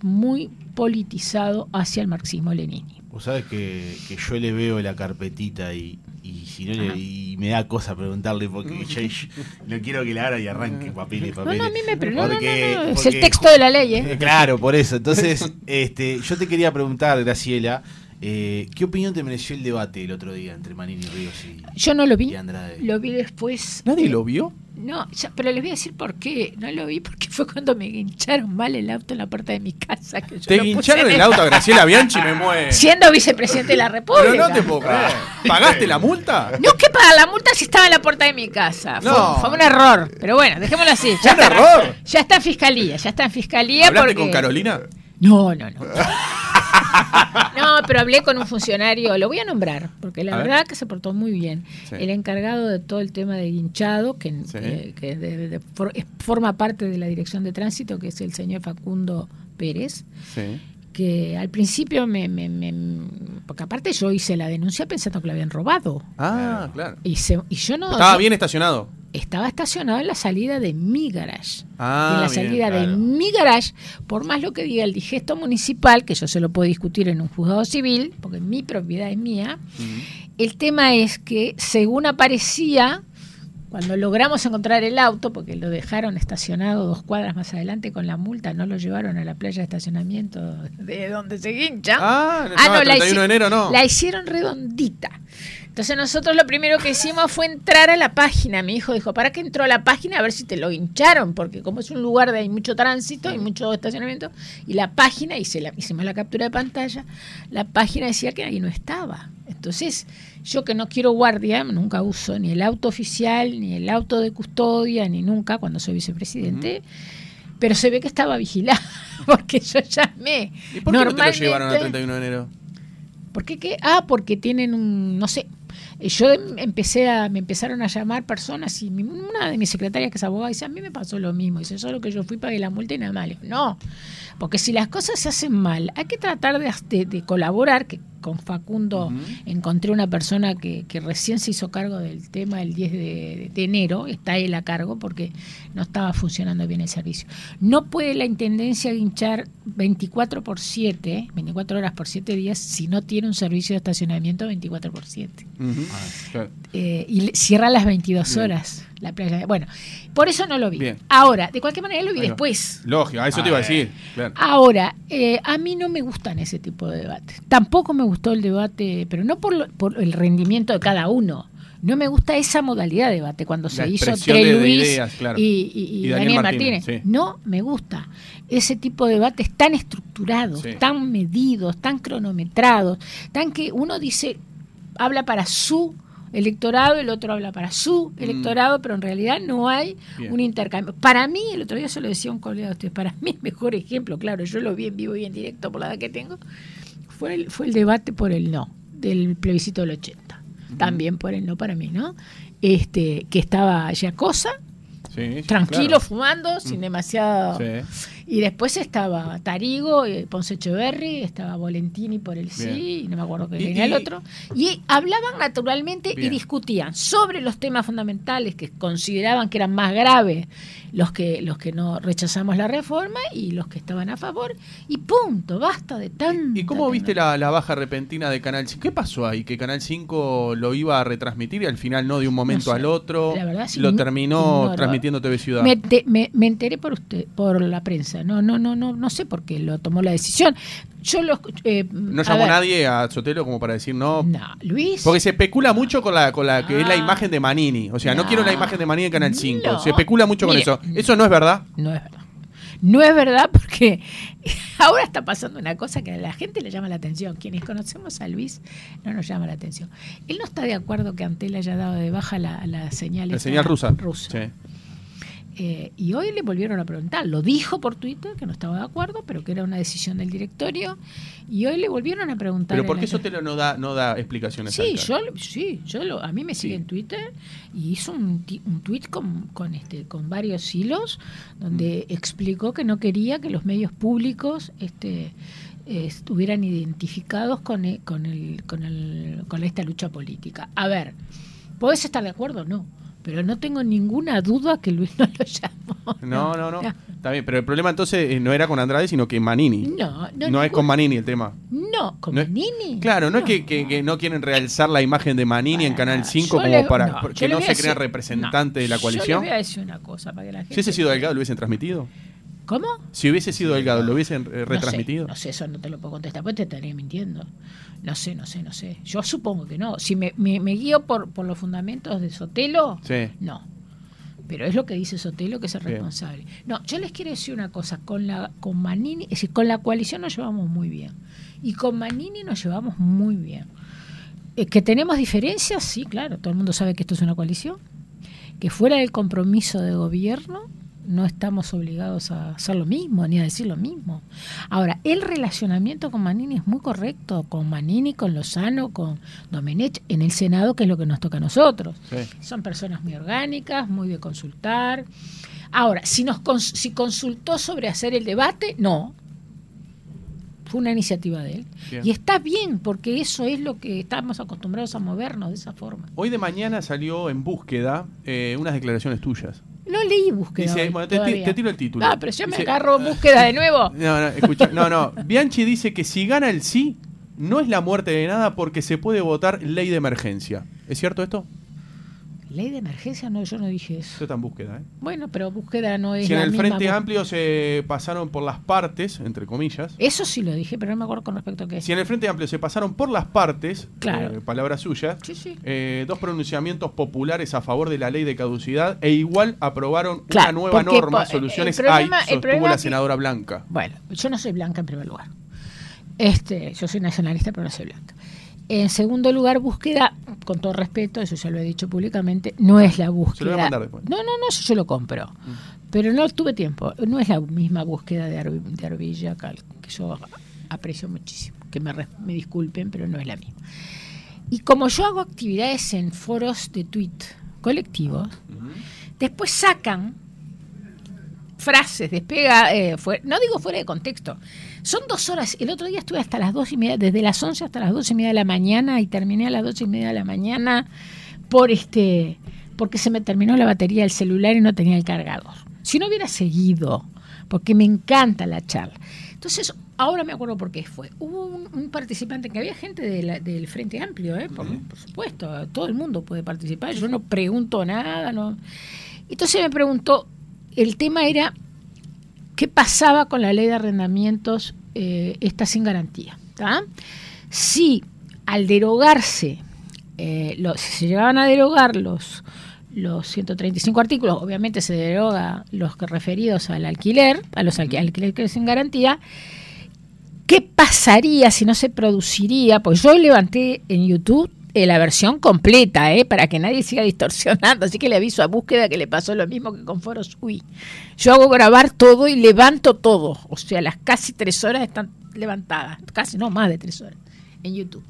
muy politizado hacia el marxismo-leninismo. Vos sabés que, que, yo le veo la carpetita y, y si no le, y me da cosa preguntarle porque yo, yo, no quiero que la haga y arranque papel y papel. No, no, a mí me pero porque, no, no, es el texto de la ley. ¿eh? Claro, por eso. Entonces, este, yo te quería preguntar, Graciela, eh, ¿Qué opinión te mereció el debate el otro día entre Manini Ríos y Yo no lo vi. Lo vi después. ¿Nadie lo vio? No, ya, pero les voy a decir por qué. No lo vi porque fue cuando me guincharon mal el auto en la puerta de mi casa. Que yo ¿Te guincharon el auto a Graciela Bianchi? Me mueve. Siendo vicepresidente de la República. Pero no te puedo creer. ¿Pagaste la multa? No, que pagar la multa si estaba en la puerta de mi casa. Fue, No. fue un error. Pero bueno, dejémoslo así. ¿Fue un está, error? Ya está en fiscalía. Ya está en fiscalía. ¿Hablaste porque... con Carolina? No, no, no. No, pero hablé con un funcionario, lo voy a nombrar, porque la A ver. verdad que se portó muy bien. Sí. El encargado de todo el tema de guinchado, que, Sí. que- que de- de- for- es- forma parte de la dirección de tránsito, que es el señor Facundo Pérez, Sí. que al principio me, me- me- porque aparte yo hice la denuncia pensando que lo habían robado. Ah, claro. Y, se- y yo no Estaba yo- bien estacionado. Estaba estacionado en la salida de mi garage. Ah, en la bien, salida de mi garage, por más lo que diga el digesto municipal, que yo se lo puedo discutir en un juzgado civil, porque mi propiedad es mía, el tema es que según aparecía, cuando logramos encontrar el auto, porque lo dejaron estacionado dos cuadras más adelante con la multa, no lo llevaron a la playa de estacionamiento de donde se guincha. Ah, no, el 31 hici- de enero no. La hicieron redondita. Entonces nosotros lo primero que hicimos fue entrar a la página. Mi hijo dijo, ¿para qué entró a la página? A ver si te lo hincharon, porque como es un lugar de hay mucho tránsito y mucho estacionamiento, y la página, hice la, hicimos la captura de pantalla, la página decía que ahí no estaba. Entonces, yo que no quiero guardia, nunca uso ni el auto oficial, ni el auto de custodia, ni nunca cuando soy vicepresidente. Pero se ve que estaba vigilado, porque yo llamé. ¿Y por qué no te lo llevaron al 31 de enero? ¿Por qué qué? Ah, porque tienen un, no sé. Yo em- empecé a, me empezaron a llamar personas y mi- una de mis secretarias que es abogada dice, a mí me pasó lo mismo. Dice, solo que yo fui, pagué la multa y nada digo, no, porque si las cosas se hacen mal, hay que tratar de, de- de colaborar, que con Facundo encontré una persona que, que recién se hizo cargo del tema el 10 de, de enero, está él a cargo porque no estaba funcionando bien el servicio. No puede la Intendencia guinchar 24 por 7, 24 horas por 7 días, si no tiene un servicio de estacionamiento 24 por 7. Ujú. Claro. Eh, y le- cierra a las 22 Bien. horas la playa. Bueno, por eso no lo vi. Bien. Ahora, de cualquier manera lo vi después. Lógico, a eso te iba a decir. Claro. Ahora, eh, a mí no me gustan ese tipo de debates. Tampoco me gustó el debate, pero no por, lo- por el rendimiento de cada uno. No me gusta esa modalidad de debate cuando se hizo expresión entre de- de Luis ideas, claro. y, y- y Y Daniel Daniel, Martínez, Martínez. sí. No me gusta ese tipo de debates tan estructurados, Sí. tan medidos, tan cronometrados, tan que uno dice, habla para su electorado, el otro habla para su electorado, pero en realidad no hay Mm. Bien. un intercambio. Para mí, el otro día se lo decía a un colega de ustedes, para mí el mejor ejemplo, claro, yo lo vi en vivo y en directo por la edad que tengo, fue el, fue el debate por el no, del plebiscito del 80. También por el no para mí, ¿no? Este, que estaba Yacosa, Sí, sí, tranquilo, claro. fumando, sin demasiado... Sí. Y después estaba Tarigo, eh, Ponce Echeverri, estaba Volentini por el sí, Bien. y no me acuerdo qué Y- venía el otro. Y hablaban naturalmente y discutían sobre los temas fundamentales que consideraban que eran más graves los que, los que no rechazamos la reforma y los que estaban a favor. Y punto, basta de tanto. ¿Y cómo viste la, la baja repentina de Canal 5? ¿Qué pasó ahí? Que Canal 5 lo iba a retransmitir y al final no de un momento No sé. al otro. La verdad, sí, lo terminó. Transmitiendo TV Ciudad. Me, te- me- me enteré por usted, por la prensa. No, no, no, no, no sé por qué lo tomó la decisión. Yo lo eh, ¿No a llamó ver, nadie a Sotelo como para decir no? No, Luis. Porque se especula mucho con la, con la que es la Ah. imagen de Manini. O sea, no, No. quiero la imagen de Manini en Canal 5. No. Se especula mucho con eso. ¿Eso no es verdad? No es verdad. No es verdad porque ahora está pasando una cosa que a la gente le llama la atención. Quienes conocemos a Luis no nos llama la atención. Él no está de acuerdo que Antel haya dado de baja la, la señal, La esa señal rusa. rusa. Sí. Eh, y hoy le volvieron a preguntar. Lo dijo por Twitter, que no estaba de acuerdo, pero que era una decisión del directorio. Y hoy le volvieron a preguntar. Pero ¿por qué Sotelo no da, no da explicaciones? Sí, yo, sí, yo lo, a mí me sigue Sí. en Twitter y hizo un, un tweet con, con, este, con varios hilos donde Mm. explicó que no quería que los medios públicos este, eh, estuvieran identificados con, e- con, el, con, el, con esta lucha política. A ver, ¿podés estar de acuerdo? No. Pero no tengo ninguna duda que Luis no lo llamó. No, no, no. Está bien, pero el problema entonces eh, no era con Andrade, sino que Manini. No, no, No es con Manini el tema. No, con No es- Manini. Claro, no, es que, que- que no quieren realzar la imagen de Manini en Canal 5 yo como para que no se a crea decir- representante de la coalición. Yo les voy a decir una cosa para que la gente. Si hubiese sido Delgado, ¿lo hubiesen transmitido? ¿Cómo? Si hubiese sido Delgado, ¿lo hubiesen eh, No retransmitido? sé, No sé, eso no te lo puedo contestar, pues te estaría mintiendo. No sé, no sé, no sé. Yo supongo que no. Si me, me- me guío por, por los fundamentos de Sotelo, Sí. no. Pero es lo que dice Sotelo que es el Bien. responsable. No, yo les quiero decir una cosa. Con la con Manini, es decir, con la coalición nos llevamos muy bien. Y con Manini nos llevamos muy bien. Eh, ¿Que tenemos diferencias? Sí, claro. Todo el mundo sabe que esto es una coalición. Que fuera del compromiso de gobierno no estamos obligados a hacer lo mismo, ni a decir lo mismo. Ahora, el relacionamiento con Manini es muy correcto, con Manini, con Lozano, con Domenech, en el Senado, que es lo que nos toca a nosotros. Sí. Son personas muy orgánicas, muy de consultar. Ahora, si nos cons- si consultó sobre hacer el debate, no. Fue una iniciativa de él. Bien. Y está bien, porque eso es lo que estamos acostumbrados a movernos de esa forma. Hoy de mañana salió en búsqueda eh, unas declaraciones tuyas. No leí búsqueda. Dice, hoy bueno, te, tiro el título. Ah, pero yo me Dice- agarro búsqueda de nuevo. No, no, escucha, no, no. Bianchi dice que si gana el sí, no es la muerte de nada porque se puede votar ley de emergencia. ¿Es cierto esto? Ley de emergencia, no, yo no dije Esto eso. está en búsqueda, ¿eh? Bueno, pero búsqueda no es Si en la el misma Frente Amplio se pasaron por las partes, entre comillas, Eso sí lo dije, pero no me acuerdo con respecto a qué. si en el Frente Amplio se pasaron por las partes, Claro. eh, palabra suya, Sí, sí. eh, dos pronunciamientos populares a favor de la ley de caducidad e igual aprobaron Claro, una nueva norma, po- soluciones el problema- hay, sostuvo la que- senadora Blanca. Bueno, yo no soy blanca en primer lugar. Este, yo soy nacionalista, pero no soy blanca. En segundo lugar, búsqueda, con todo respeto, eso ya lo he dicho públicamente, no es la búsqueda. Se lo voy a mandar después. No, no, no, eso yo lo compro. Pero no tuve tiempo. No es la misma búsqueda de, Cal- que yo aprecio muchísimo. Que me, disculpen, pero no es la misma. Y como yo hago actividades en foros de tweet colectivos, después sacan frases, despega, eh, fue- no digo fuera de contexto. Son dos horas. El otro día estuve hasta las dos y media, desde las once hasta las dos y media de la mañana y terminé a las dos y media de la mañana por este, porque se me terminó la batería del celular y no tenía el cargador. Si no hubiera seguido, porque me encanta la charla. Entonces, ahora me acuerdo por qué fue. Hubo un, un participante, que había gente de la- del Frente Amplio, ¿eh? por, por supuesto, todo el mundo puede participar. Yo no pregunto nada, no. Entonces me preguntó, el tema era qué pasaba con la ley de arrendamientos eh, esta sin garantía. ¿tá? Si al derogarse, eh, si se llegaban a derogar los, los 135 artículos, obviamente se deroga los que referidos al alquiler, a los alqui- alquileres sin garantía, ¿qué pasaría si no se produciría? Pues yo levanté en YouTube eh, la versión completa, eh, para que nadie siga distorsionando. Así que le aviso a búsqueda que le pasó lo mismo que con Foros UI. Yo hago grabar todo y levanto todo. O sea, las casi tres horas están levantadas. Casi, no, más de tres horas en YouTube.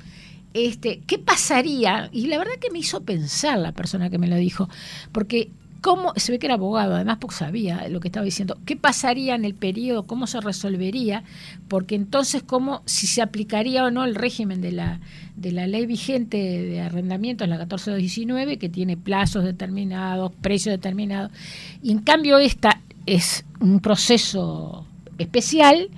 Este, ¿Qué pasaría? Y la verdad que me hizo pensar la persona que me lo dijo. Porque cómo se ve que era abogado, además porque sabía lo que estaba diciendo. ¿Qué pasaría en el periodo? ¿Cómo se resolvería? Porque entonces, ¿cómo, si se aplicaría o no el régimen de la, de la ley vigente de arrendamientos, la 14219, que tiene plazos determinados, precios determinados? Y en cambio, esta es un proceso especial.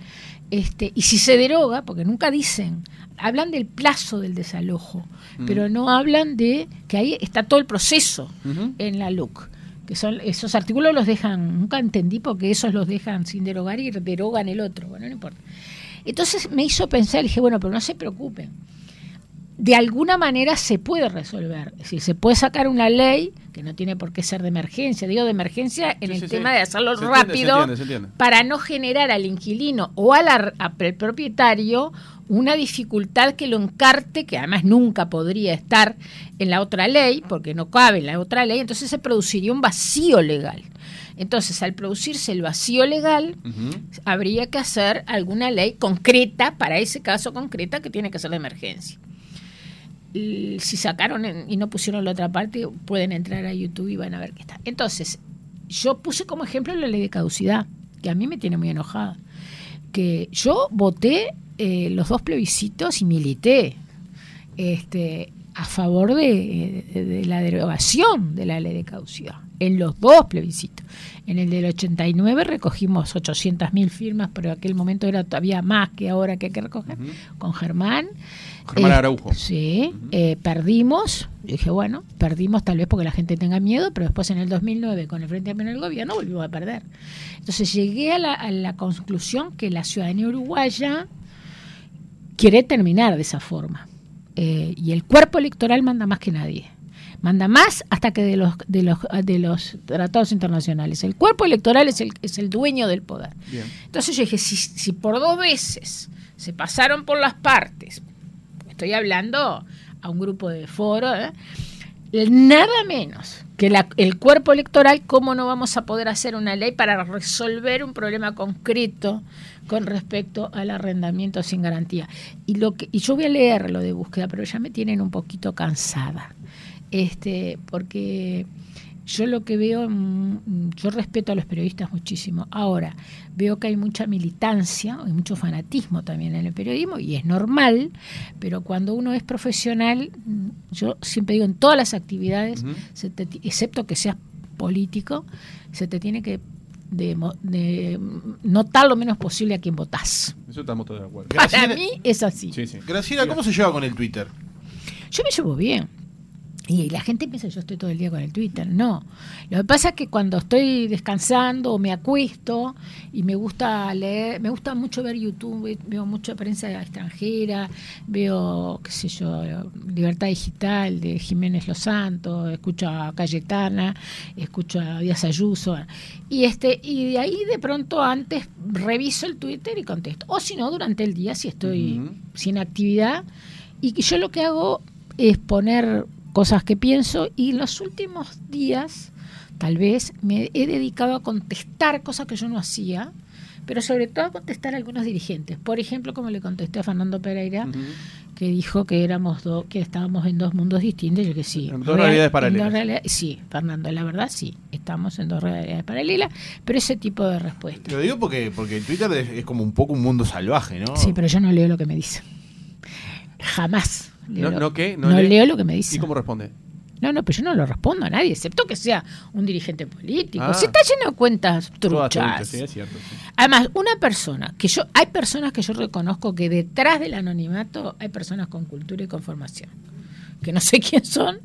Este, y si se deroga, porque nunca dicen, hablan del plazo del desalojo, pero no hablan de que ahí está todo el proceso en la LUC. Que son esos artículos los dejan, nunca entendí porque esos los dejan sin derogar y derogan el otro. Bueno, no importa. Entonces me hizo pensar, dije, bueno, pero no se preocupen. De alguna manera se puede resolver. Si se puede sacar una ley que no tiene por qué ser de emergencia, digo de emergencia en Sí, el sí, tema sí. de hacerlo Se entiende, se rápido entiende, se entiende. para no generar al inquilino o al al propietario una dificultad que lo encarte, que además nunca podría estar en la otra ley, porque no cabe en la otra ley, entonces se produciría un vacío legal. Entonces, al producirse el vacío legal, habría que hacer alguna ley concreta para ese caso concreta que tiene que ser de emergencia. Si sacaron en- y no pusieron la otra parte, pueden entrar a YouTube y van a ver qué está. Entonces, yo puse como ejemplo la ley de caducidad, que a mí me tiene muy enojada. Que yo voté eh, los dos plebiscitos y milité este, a favor de, de- de la derogación de la ley de caducidad, en los dos plebiscitos. En el del 89 recogimos 800.000 firmas, pero en aquel momento era todavía más que ahora que hay que recoger, con Germán. Germán Eh, Araujo. Sí, Ujú. eh, perdimos. Yo dije, bueno, perdimos tal vez porque la gente tenga miedo, pero después en el 2009, con el Frente Amplio en el gobierno, volvimos a perder. Entonces llegué a la, a la conclusión que la ciudadanía uruguaya quiere terminar de esa forma. Eh, y el cuerpo electoral manda más que nadie. Manda más hasta que de los, de los, de los tratados internacionales. El cuerpo electoral es el, es el dueño del poder. Bien. Entonces yo dije, si, si por dos veces se pasaron por las partes, estoy hablando a un grupo de foro, ¿eh? nada menos que el cuerpo electoral, ¿cómo no vamos a poder hacer una ley para resolver un problema concreto con respecto al arrendamiento sin garantía? Y, lo que, y yo voy a leer lo de búsqueda, pero ya me tienen un poquito cansada, este, porque yo lo que veo, mm, yo respeto a los periodistas muchísimo. Ahora, veo que hay mucha militancia, hay mucho fanatismo también en el periodismo y es normal, pero cuando uno es profesional, mm, yo siempre digo en todas las actividades, se te ti- excepto que seas político, se te tiene que de, mo- de notar lo menos posible a quien votás. Eso estamos todos de acuerdo. Para Graciela- mí es así. Sí, sí. Graciela, ¿cómo se lleva con el Twitter? Yo me llevo bien. Y la gente piensa yo estoy todo el día con el Twitter. No. Lo que pasa es que cuando estoy descansando o me acuesto y me gusta leer, me gusta mucho ver YouTube, ve- veo mucha prensa extranjera, veo, qué sé yo, Libertad Digital de Jiménez Los Santos, escucho a Cayetana, escucho a Díaz Ayuso. Y, este, y de ahí de pronto antes reviso el Twitter y contesto. O si no, durante el día, si estoy sin actividad. Y que yo lo que hago es poner cosas que pienso y los últimos días tal vez me he dedicado a contestar cosas que yo no hacía, pero sobre todo a contestar a algunos dirigentes. Por ejemplo, como le contesté a Fernando Pereira, que dijo que éramos do- que estábamos en dos mundos distintos, yo que sí. En dos Real- realidades paralelas. dos realidades- sí, Fernando, la verdad sí, estamos en dos realidades paralelas, pero ese tipo de respuesta. Lo digo porque, porque Twitter es, es como un poco un mundo salvaje, ¿no? Sí, pero yo no leo lo que me dice. Jamás. Leo ¿No, lo- no qué? No, lee? leo lo que me dice. ¿Y cómo responde? No, no, pero yo no lo respondo a nadie, excepto que sea un dirigente político. Ah. Si está lleno de cuentas truchas. sí, es cierto. sí. Además, una persona que yo, hay personas que yo reconozco que detrás del anonimato hay personas con cultura y con formación, que no sé quién son.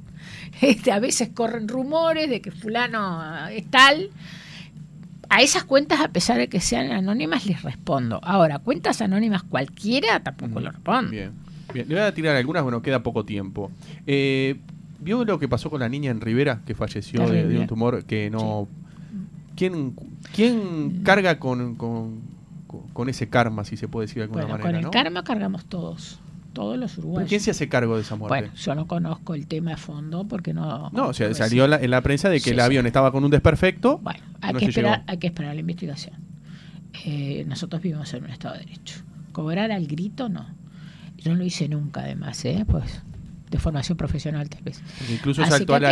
Este, a veces corren rumores de que fulano es tal. A esas cuentas, a pesar de que sean anónimas, les respondo. Ahora, cuentas anónimas cualquiera, tampoco Ujú. lo respondo. Bien. Bien. Le voy a tirar algunas, bueno, queda poco tiempo. Eh, ¿Vio lo que pasó con la niña en Rivera, que falleció de, un tumor que no... ¿Quién, quién carga con, con, con- ese karma, si se puede decir de alguna Bueno, manera? con el ¿no? karma cargamos todos, todos los ¿Pero uruguayos. ¿Quién se hace cargo de esa muerte? Bueno, yo no conozco el tema a fondo porque no. no, o sea, salió la- en la prensa de que Sí, el sí. avión estaba con un desperfecto. Bueno, hay, no que esperar, hay que esperar la investigación. Eh, nosotros vivimos en un Estado de Derecho. Cobrar al grito, no. No lo hice nunca, además, ¿eh? Pues de formación profesional, tal vez. Incluso Así que hay que la-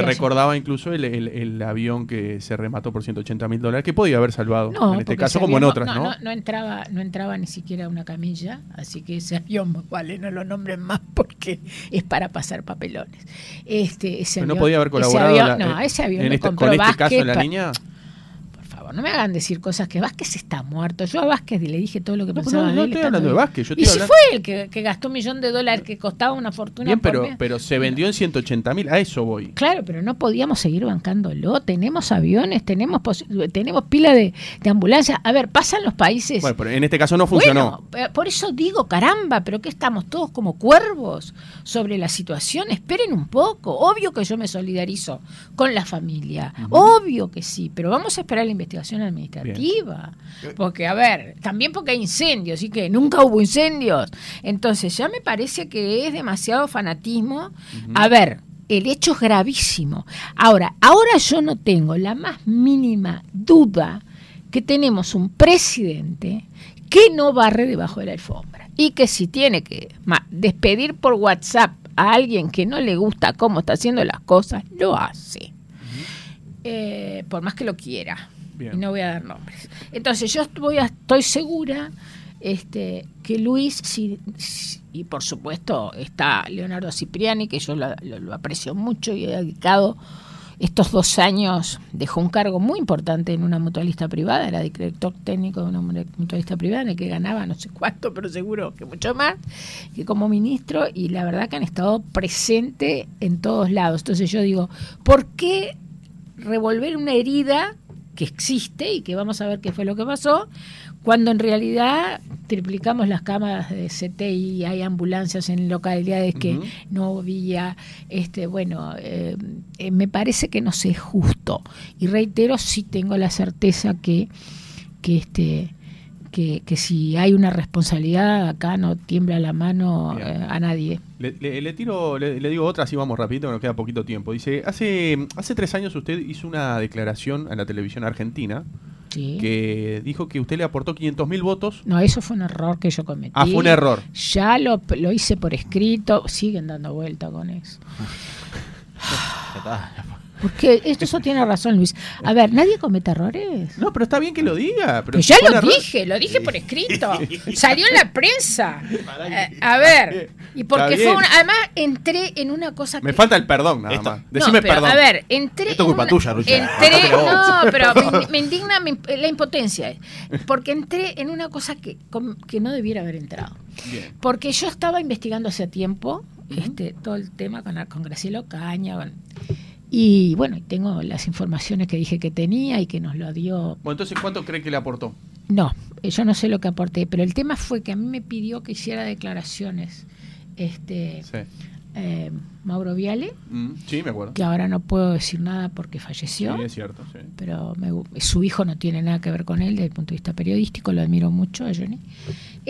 se- recordaba incluso el, el- el avión que se remató por 180 mil dólares, que podía haber salvado No, en este caso como en otras, no, ¿no? No, no entraba, no entraba ni siquiera una camilla, así que ese avión, vale, no lo nombren más porque es para pasar papelones. Este, ese no podía haber ese colaborado avión- la- no, eh, ese avión en lo este- compró con este caso de la niña. Favor. no me hagan decir cosas que Vázquez está muerto. Yo a Vázquez le dije todo lo que No, pensaba no, de no él estoy hablando de. Vázquez, yo y si hablando- fue el que, que gastó un millón de dólares que costaba una fortuna Bien, pero, pero se vendió en 180 mil, a eso voy. Claro, pero no podíamos seguir bancándolo. Tenemos aviones, tenemos tenemos pila de, de ambulancias. A ver, pasan los países. Bueno, pero en este caso no funcionó. Bueno, por eso digo, caramba, pero que estamos todos como cuervos sobre la situación. Esperen un poco. Obvio que yo me solidarizo con la familia. Obvio que sí, pero vamos a esperar la investigación administrativa. Porque, a ver, también porque hay incendios y que nunca hubo incendios. Entonces, ya me parece que es demasiado fanatismo. A ver. El hecho es gravísimo. Ahora, ahora yo no tengo la más mínima duda que tenemos un presidente que no barre debajo de la alfombra y que si tiene que despedir por WhatsApp a alguien que no le gusta cómo está haciendo las cosas, lo hace. Eh, por más que lo quiera. Y no voy a dar nombres. Entonces yo voy a- estoy segura este, que Luis, y por supuesto está Leonardo Cipriani, que yo lo, aprecio mucho y he dedicado estos dos años, dejó un cargo muy importante en una mutualista privada, era director técnico de una mutualista privada en el que ganaba no sé cuánto, pero seguro que mucho más, que como ministro, y la verdad que han estado presentes en todos lados. Entonces yo digo, ¿por qué revolver una herida que existe y que vamos a ver qué fue lo que pasó, cuando en realidad triplicamos las cámaras de CT y hay ambulancias en localidades que no había, este, bueno, eh, eh, me parece que no sé, es justo. Y reitero, sí tengo la certeza que, que este que, que si hay una responsabilidad acá no tiembla la mano eh, a nadie. Le, le- le tiro, le, le digo otra, así vamos rapidito, que nos queda poquito tiempo. Dice, hace, hace tres años usted hizo una declaración a la televisión argentina Sí. que dijo que usted le aportó 500 mil votos. No, eso fue un error que yo cometí. Ah, fue un error. Ya lo, lo hice por escrito, siguen dando vuelta con eso. Porque esto eso tiene razón, Luis. A ver, nadie comete errores. No, pero está bien que lo diga. Pero ya lo error. dije, lo dije por escrito. Salió en la prensa. Eh, a ver, y porque fue una, además entré en una cosa que Me falta el perdón, nada Esto- más. No, Decime pero, perdón. A ver, entré. Esto es en culpa una- tuya, Rucha. Entré, no, pero me, me indigna mi- la impotencia. Porque entré en una cosa que, que no debiera haber entrado. Bien. Porque yo estaba investigando hace tiempo este, todo el tema con, con Graciela Ocaña. con- y bueno, tengo las informaciones que dije que tenía y que nos lo dio. Bueno, entonces, ¿cuánto cree que le aportó? No, eh, yo no sé lo que aporté, pero el tema fue que a mí me pidió que hiciera declaraciones este, Sí. eh, Mauro Viale, Mm, sí, me acuerdo. que ahora no puedo decir nada porque falleció. Sí, es cierto. sí. pero me su hijo no tiene nada que ver con él desde el punto de vista periodístico, lo admiro mucho a Johnny.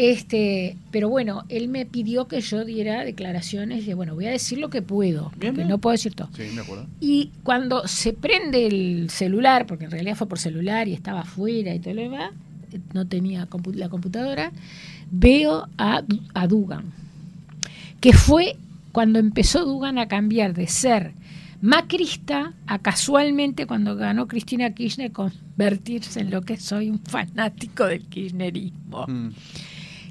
Este, pero bueno, él me pidió que yo diera declaraciones de, bueno, voy a decir lo que puedo, Bien, porque bien. no puedo decir todo. Sí, me acuerdo. Y cuando se prende el celular, porque en realidad fue por celular y estaba afuera y todo lo demás, no tenía compu- la computadora, veo a, a Dugan, que fue cuando empezó Dugan a cambiar de ser macrista a casualmente cuando ganó Cristina Kirchner convertirse en lo que soy un fanático del kirchnerismo. Mm,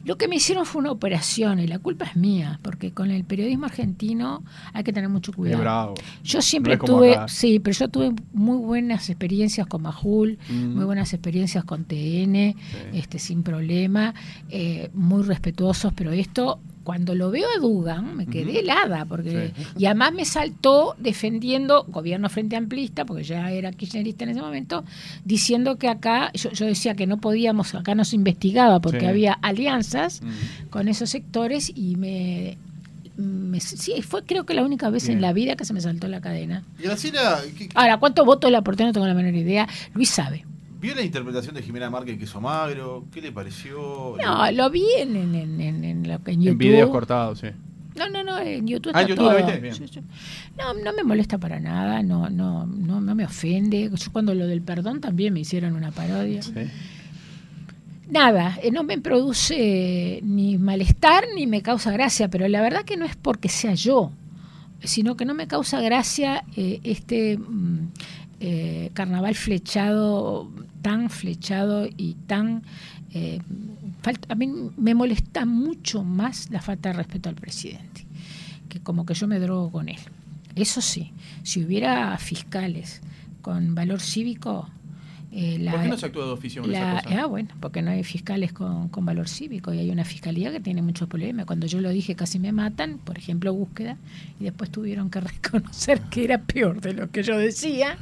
Lo que me hicieron fue una operación y la culpa es mía, porque con el periodismo argentino hay que tener mucho cuidado. bravo. Yo siempre No tuve, acá. sí, pero yo tuve muy buenas experiencias con Majul, Mm. muy buenas experiencias con TN, este, sin problema, eh, muy respetuosos, pero esto, cuando lo veo a Dugan, me quedé Ujú. helada, porque, Sí. y además me saltó defendiendo gobierno frente amplista, porque ya era kirchnerista en ese momento, diciendo que acá, yo, yo decía que no podíamos, acá no se investigaba porque Sí. había alianzas con esos sectores y me... me- sí, fue creo que la única vez Bien. en la vida que se me saltó la cadena. Y Graciela, ¿qué- Ahora, ¿cuántos votos le aporté? No tengo la menor idea. Luis sabe. ¿Vio la interpretación de Jimena Márquez en Queso Magro? ¿Qué le pareció? No, lo vi en, en, en, en, en lo que- en YouTube. En videos cortados, sí. No, no, no, en YouTube Ah, está YouTube lo todo. viste, bien. No, no me molesta para nada, no, no, no, no me ofende. Yo cuando lo del perdón también me hicieron una parodia. Sí. Nada, eh, no me produce ni malestar ni me causa gracia, pero la verdad que no es porque sea yo, sino que no me causa gracia eh, este mm, eh, carnaval flechado, tan flechado y tan... eh, falta, a mí me molesta mucho más la falta de respeto al presidente, que como que yo me drogo con él. Eso sí, si hubiera fiscales con valor cívico, Eh, la- ¿Por qué no se actúa de oficio con la- esa cosa? ah, bueno, porque no hay fiscales con, con valor cívico y hay una fiscalía que tiene muchos problemas. Cuando yo lo dije casi me matan, por ejemplo, búsqueda, y después tuvieron que reconocer que era peor de lo que yo decía.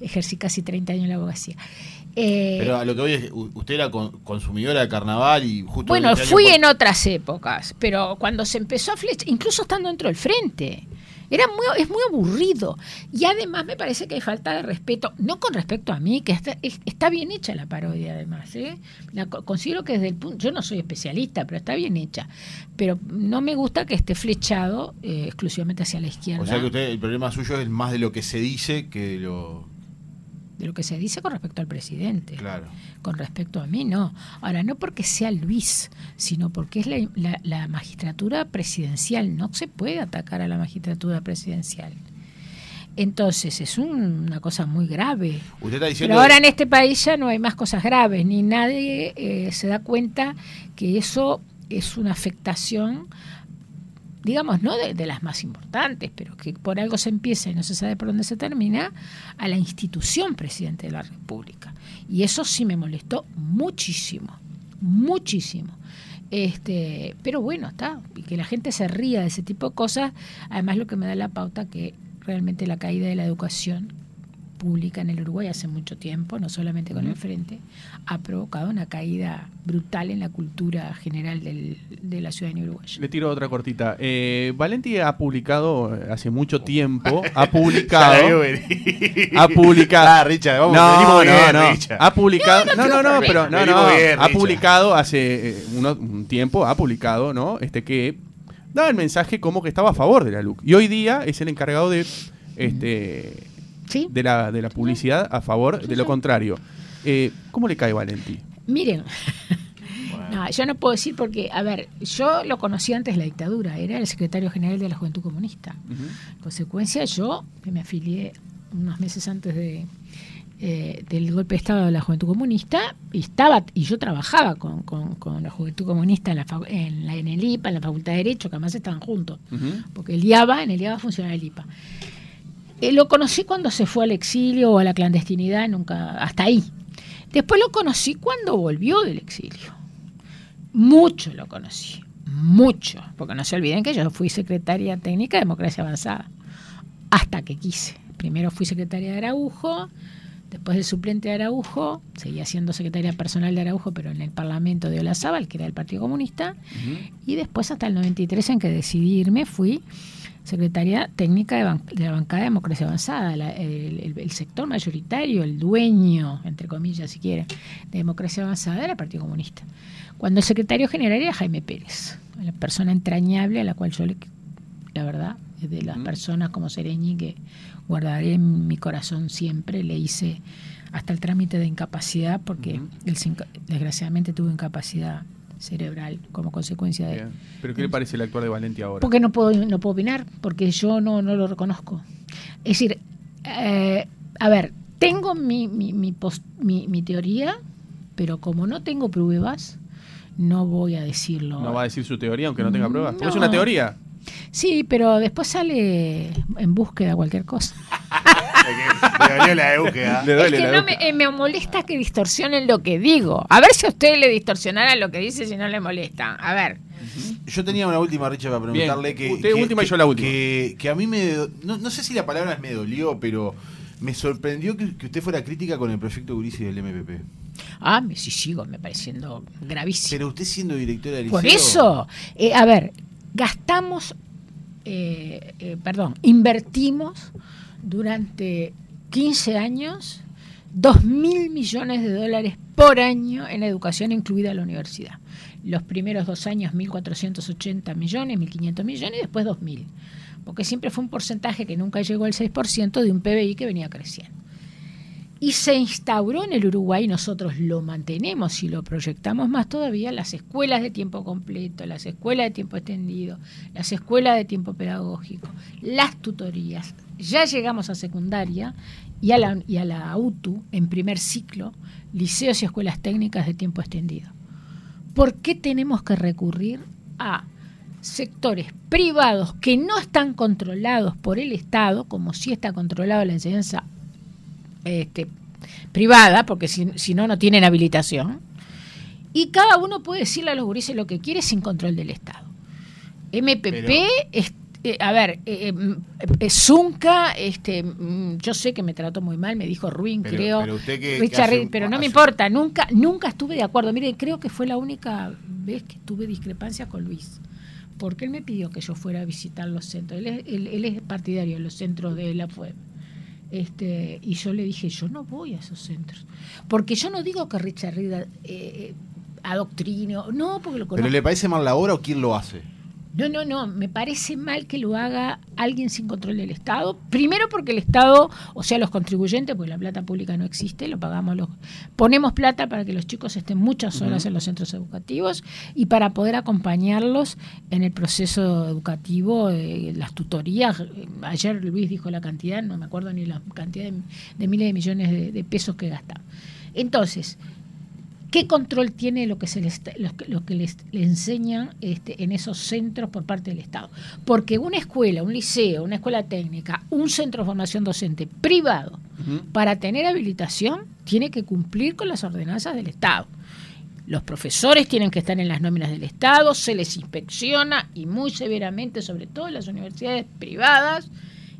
Ejercí casi 30 años en la abogacía. Eh, Pero a lo que voy es, usted era con- consumidora de carnaval y justo... bueno, fui por- en otras épocas, pero cuando se empezó a flechar, incluso estando dentro del frente, era muy, es muy aburrido. Y además me parece que hay falta de respeto, no con respecto a mí, que está, es- está bien hecha la parodia además. ¿eh? La co- considero que desde el punto, yo no soy especialista, pero está bien hecha. Pero no me gusta que esté flechado eh, exclusivamente hacia la izquierda. O sea que usted, el problema suyo es más de lo que se dice que de lo... de lo que se dice con respecto al presidente. Claro. Con respecto a mí, no. Ahora, no porque sea Luis, sino porque es la, la- la magistratura presidencial. No se puede atacar a la magistratura presidencial. Entonces, es un- una cosa muy grave. Usted está diciendo... Pero ahora en este país ya no hay más cosas graves, ni nadie eh, se da cuenta que eso es una afectación, digamos, no de, las más importantes, pero que por algo se empieza y no se sabe por dónde se termina, a la institución presidente de la República. Y eso sí me molestó muchísimo, muchísimo. Este, pero bueno, está, y que la gente se ría de ese tipo de cosas, además lo que me da la pauta que realmente la caída de la educación pública en el Uruguay hace mucho tiempo, no solamente con el Frente, ha provocado una caída brutal en la cultura general del- de la ciudadanía uruguaya. Le tiro otra cortita. Eh, Valenti ha publicado eh, hace mucho tiempo, ha publicado, ha publicado, Ah, Richard, vamos, no, venimos bien, no, no, Richard. ha publicado, no, no, no, pero no, no, bien, ha publicado hace eh, uno- un tiempo, ha publicado, ¿no? Este que daba el mensaje como que estaba a favor de la LUC y hoy día es el encargado de, este, ¿Sí? de la de la publicidad a favor de lo contrario. Eh, ¿Cómo le cae Valenti? Miren, no, yo no puedo decir porque, a ver, yo lo conocí antes de la dictadura, era el secretario general de la Juventud Comunista. En consecuencia, yo me afilié unos meses antes de, eh, del golpe de Estado de la Juventud Comunista y estaba y yo trabajaba con, con- con la Juventud Comunista en, la, en, la, en el IPA, en la Facultad de Derecho, que además estaban juntos, porque el IABA, en el IABA funcionaba el IPA. Eh, lo conocí cuando se fue al exilio o a la clandestinidad, nunca, hasta ahí. Después lo conocí cuando volvió del exilio. Mucho lo conocí, mucho, porque no se olviden que yo fui secretaria técnica de Democracia Avanzada, hasta que quise. Primero fui secretaria de Araujo, después de suplente de Araujo, seguía siendo secretaria personal de Araujo, pero en el Parlamento de Olazábal, que era del Partido Comunista, y después hasta el 93 en que decidí irme fui secretaria técnica de, ban- de la bancada de democracia avanzada, la- el, el- el sector mayoritario, el dueño, entre comillas si quieren, de democracia avanzada era el Partido Comunista. Cuando el secretario general era Jaime Pérez, la persona entrañable a la cual yo, le, la verdad, de las personas como Sereñi que guardaré en mi corazón siempre, le hice hasta el trámite de incapacidad porque él desgraciadamente tuvo incapacidad cerebral como consecuencia de, Bien. ¿Pero qué le parece el actuar de Valenti ahora? porque no puedo, no puedo opinar, porque yo no, no lo reconozco. Es decir, eh, a ver, tengo mi, mi, mi, pos- mi- mi teoría, pero como no tengo pruebas, no voy a decirlo. No va a decir su teoría aunque no tenga pruebas. Porque No. Es una teoría. Sí, pero después sale en búsqueda cualquier cosa. Le dolió la. Le Es que la no me, eh, me molesta que distorsionen lo que digo. A ver si a usted le distorsionara lo que dice si no le molesta. A ver. Yo tenía una última, Richard, para Bien. preguntarle que. Usted que- última y yo la última. Que, que a mí me. No, no sé si la palabra me dolió, pero me sorprendió que, que usted fuera crítica con el proyecto Gurisi del MPP. Ah, me, sí sigo, me pareciendo gravísimo. Pero usted siendo directora del Por liceo- eso, eh, a ver, gastamos, eh, eh, perdón, invertimos durante 15 años 2 mil millones de dólares por año en educación, incluida la universidad. Los primeros dos años 1.480 millones, 1.500 millones y después 2.000. Porque siempre fue un porcentaje que nunca llegó al 6% de un PBI que venía creciendo. Y se instauró en el Uruguay, nosotros lo mantenemos y lo proyectamos más todavía, las escuelas de tiempo completo, las escuelas de tiempo extendido, las escuelas de tiempo pedagógico, las tutorías. Ya llegamos a secundaria y a la, y a la UTU en primer ciclo, liceos y escuelas técnicas de tiempo extendido. ¿Por qué tenemos que recurrir a sectores privados que no están controlados por el Estado, como si está controlado la enseñanza este, privada, porque si, si no, no tienen habilitación. Y cada uno puede decirle a los gurises lo que quiere sin control del Estado. MPP, Pero- es- eh, a ver, eh, eh, Zunca, este, yo sé que me trató muy mal, me dijo Ruin, Pero- creo. pero usted que- que Richard hace pero no me importa, nunca, nunca estuve de acuerdo. Mire, creo que fue la única vez que tuve discrepancias con Luis. Porque él me pidió que yo fuera a visitar los centros. Él es, él- él es partidario de los centros de la FUEB. Este, y yo le dije, yo no voy a esos centros. Porque yo no digo que Richard Reed eh, eh, adoctrine, no, porque lo conozco. ¿Pero le parece mal la obra o quién lo hace? No, no, no, me parece mal que lo haga alguien sin control del Estado. Primero porque el Estado, o sea, los contribuyentes, porque la plata pública no existe, lo pagamos los ponemos plata para que los chicos estén muchas horas en los centros educativos y para poder acompañarlos en el proceso educativo, eh, las tutorías. Ayer Luis dijo la cantidad, no me acuerdo ni la cantidad de, de miles de millones de, de pesos que gastamos. Entonces, ¿Qué control tiene lo que se les, lo que, lo que les, le enseñan este, en esos centros por parte del Estado? Porque una escuela, un liceo, una escuela técnica, un centro de formación docente privado, para tener habilitación, tiene que cumplir con las ordenanzas del Estado. Los profesores tienen que estar en las nóminas del Estado, se les inspecciona y muy severamente, sobre todo en las universidades privadas.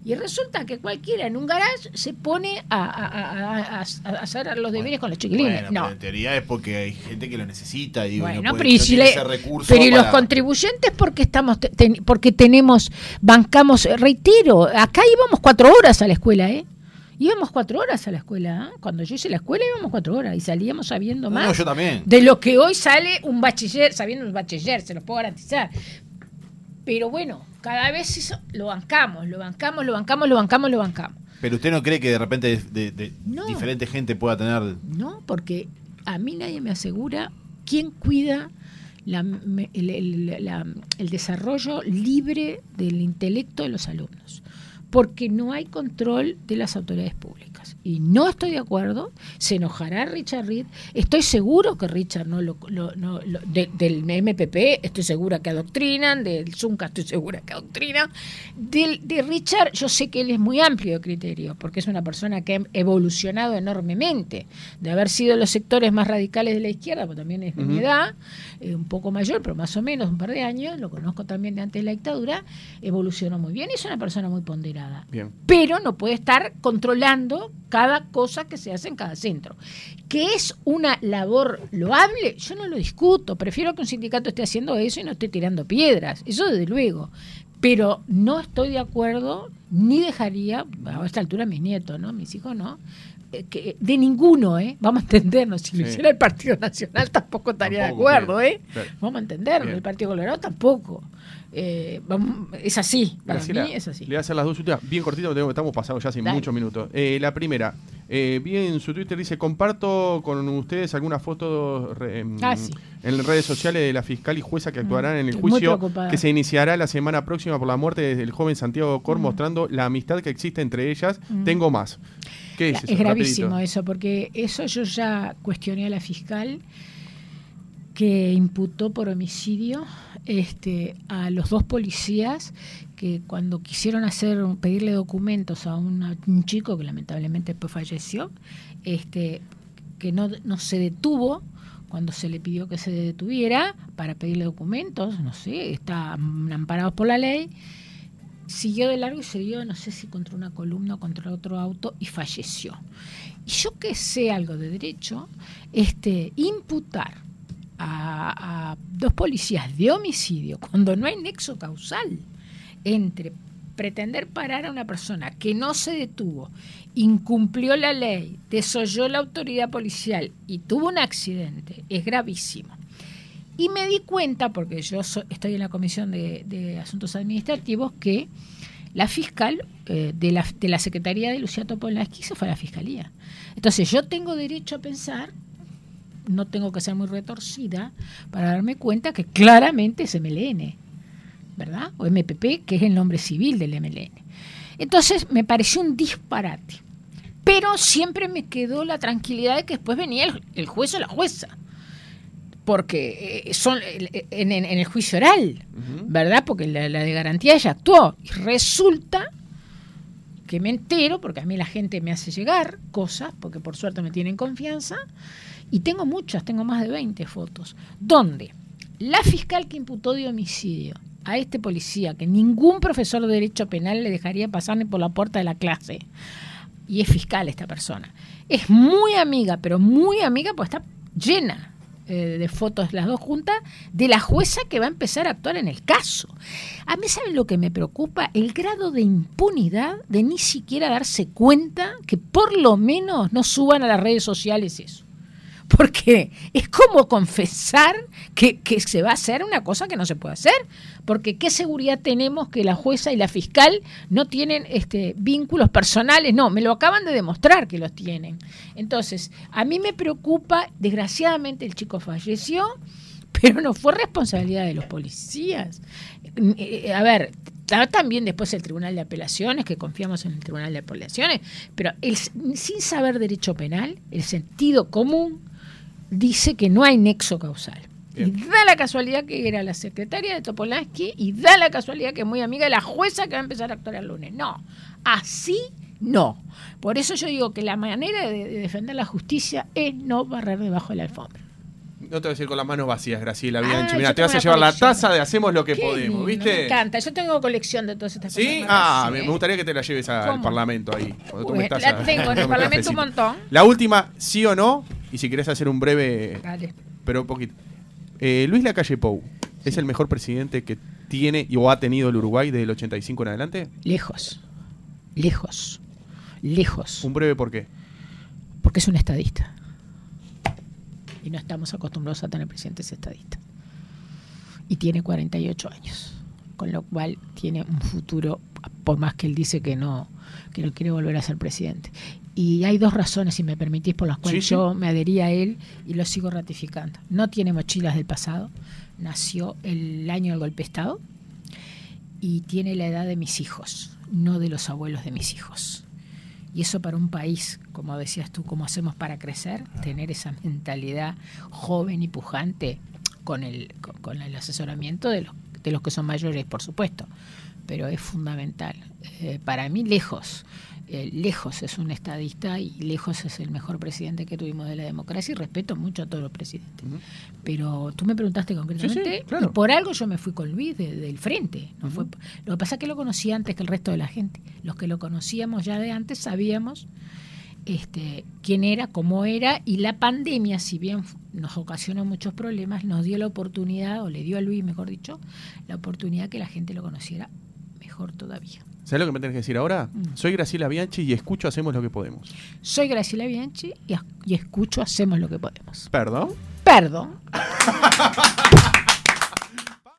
Y resulta que cualquiera en un garage se pone a, a- a- a- a- a hacer los deberes con los chiquilines. Bueno, no. pero en teoría es porque hay gente que lo necesita digo, y Bueno, no puede- pero y no si le- pero y los contribuyentes porque estamos ten- porque tenemos bancamos eh, reitero acá íbamos cuatro horas a la escuela eh íbamos cuatro horas a la escuela ¿eh? cuando yo hice la escuela íbamos cuatro horas y salíamos sabiendo más no, yo también. de lo que hoy sale un bachiller sabiendo un bachiller se lo puedo garantizar pero bueno cada vez eso lo bancamos lo bancamos lo bancamos lo bancamos lo bancamos Pero usted no cree que de repente de, de- de No. diferente gente pueda tener No, porque a mí nadie me asegura quién cuida la- me- el, el- la- el desarrollo libre del intelecto de los alumnos. Porque no hay control de las autoridades públicas. Y no estoy de acuerdo, se enojará Richard Reed. Estoy seguro que Richard no lo. lo- no- lo- de- del MPP, estoy segura que adoctrinan, del Zunca estoy segura que adoctrinan. Del, de Richard, yo sé que él es muy amplio de criterio, porque es una persona que ha evolucionado enormemente, de haber sido los sectores más radicales de la izquierda, pues también es de mi edad, eh, un poco mayor, pero más o menos, un par de años, lo conozco también de antes de la dictadura, evolucionó muy bien, es una persona muy ponderada Bien. pero no puede estar controlando cada cosa que se hace en cada centro. ¿Que es una labor loable? Yo no lo discuto, prefiero que un sindicato esté haciendo eso y no esté tirando piedras, eso desde luego. Pero no estoy de acuerdo, ni dejaría, a esta altura mis nietos, ¿no? Mis hijos no, que, de ninguno, ¿eh? Vamos a entendernos, si lo hiciera el Partido Nacional tampoco estaría Tampoco, de acuerdo, bien, ¿eh? claro. Vamos a entendernos, Bien. el Partido Colorado tampoco. Eh, vamos- es así, para Graciela, mí es así. Le voy a hacer las dos últimas, bien cortitas, porque estamos pasando ya sin Dale. muchos minutos. Eh, la primera, eh, vi en su Twitter, dice, comparto con ustedes algunas fotos re- em, Ah, sí. en redes sociales de la fiscal y jueza que actuarán en el juicio que se iniciará la semana próxima por la muerte del joven Santiago Cor, Mm. mostrando la amistad que existe entre ellas. Mm. Tengo más. ¿Qué es gravísimo Rapidito. eso, porque eso yo ya cuestioné a la fiscal que imputó por homicidio este, a los dos policías que cuando quisieron hacer pedirle documentos a una- un chico que lamentablemente después falleció, este, que no, no se detuvo cuando se le pidió que se detuviera para pedirle documentos, no sé, están amparados por la ley, siguió de largo y se dio, no sé si contra una columna o contra otro auto y falleció. Y yo que sé algo de derecho, este, imputar a, a dos policías de homicidio cuando no hay nexo causal entre pretender parar a una persona que no se detuvo, incumplió la ley, desoyó la autoridad policial y tuvo un accidente, es gravísimo. Y me di cuenta, porque yo so- estoy en la Comisión de, Asuntos Administrativos, que la fiscal eh, de, la, de la Secretaría de Lucía Topolansky se fue a la Fiscalía. Entonces yo tengo derecho a pensar, no tengo que ser muy retorcida, para darme cuenta que claramente es MLN, ¿verdad? O MPP, que es el nombre civil del MLN. Entonces me pareció un disparate. Pero siempre me quedó la tranquilidad de que después venía el, el juez o la jueza porque eh, son eh, en, en- en el juicio oral. ¿verdad? Porque la, la de garantía ya actuó. Y resulta que me entero, porque a mí la gente me hace llegar cosas, porque por suerte me tienen confianza, y tengo muchas, tengo más de 20 fotos, donde la fiscal que imputó de homicidio a este policía, que ningún profesor de derecho penal le dejaría pasar ni por la puerta de la clase, y es fiscal esta persona, es muy amiga, pero muy amiga, pues está llena eh, de fotos las dos juntas de la jueza que va a empezar a actuar en el caso. A mí, ¿saben lo que me preocupa? El grado de impunidad de ni siquiera darse cuenta que por lo menos no suban a las redes sociales eso porque es como confesar que, se va a hacer una cosa que no se puede hacer, porque qué seguridad tenemos que la jueza y la fiscal no tienen este, vínculos personales, no, me lo acaban de demostrar que los tienen. Entonces, a mí me preocupa, desgraciadamente el chico falleció, pero no fue responsabilidad de los policías. Eh, a ver, también después el Tribunal de Apelaciones, que confiamos en el Tribunal de Apelaciones, pero el, sin saber derecho penal, el sentido común dice que no hay nexo causal. Y da la casualidad que era la secretaria de Topolansky y da la casualidad que es muy amiga de la jueza que va a empezar a actuar el lunes. No, así no. Por eso yo digo que la manera de, defender la justicia es no barrer debajo de la alfombra. No te voy a decir con las manos vacías, Graciela Bianchi. Mira, te vas a llevar la taza de Hacemos lo que podemos, ¿viste? Me encanta. Yo tengo colección de todas estas ¿Sí? Ah, me gustaría que te la lleves al Parlamento ahí. la tengo en el Parlamento un montón. La última, sí o no, y si querés hacer un breve. Dale. Pero un poquito. Eh, Luis Lacalle Pou, ¿es el mejor presidente que tiene o ha tenido el Uruguay desde el 85 en adelante? Lejos. Lejos. Lejos. ¿Un breve por qué? Porque es un estadista. Y no estamos acostumbrados a tener presidentes estadistas. Y tiene 48 años. Con lo cual tiene un futuro, por más que él dice que no, que no quiere volver a ser presidente. Y hay dos razones, si me permitís, por las cuales yo me adherí a él y lo sigo ratificando. No tiene mochilas del pasado, nació el año del golpe de Estado y tiene la edad de mis hijos, no de los abuelos de mis hijos. Y eso para un país, como decías tú, ¿cómo hacemos para crecer? Tener esa mentalidad joven y pujante con el, con, el asesoramiento de los, de los que son mayores, por supuesto, pero es fundamental. Eh, para mí, lejos eh, lejos es un estadista y lejos es el mejor presidente que tuvimos de la democracia y respeto mucho a todos los presidentes. Pero tú me preguntaste concretamente y por algo yo me fui con Luis del frente. ¿no? fue, lo que pasa es que lo conocí antes que el resto de la gente. Los que lo conocíamos ya de antes sabíamos este, quién era, cómo era y la pandemia, si bien nos ocasionó muchos problemas, nos dio la oportunidad, o le dio a Luis, mejor dicho, la oportunidad que la gente lo conociera mejor todavía. ¿Sabes lo que me tenés que decir ahora? Mm. Soy Graciela Bianchi y escucho Hacemos lo que podemos. Soy Graciela Bianchi y, y escucho Hacemos lo que podemos. ¿Perdón? Perdón.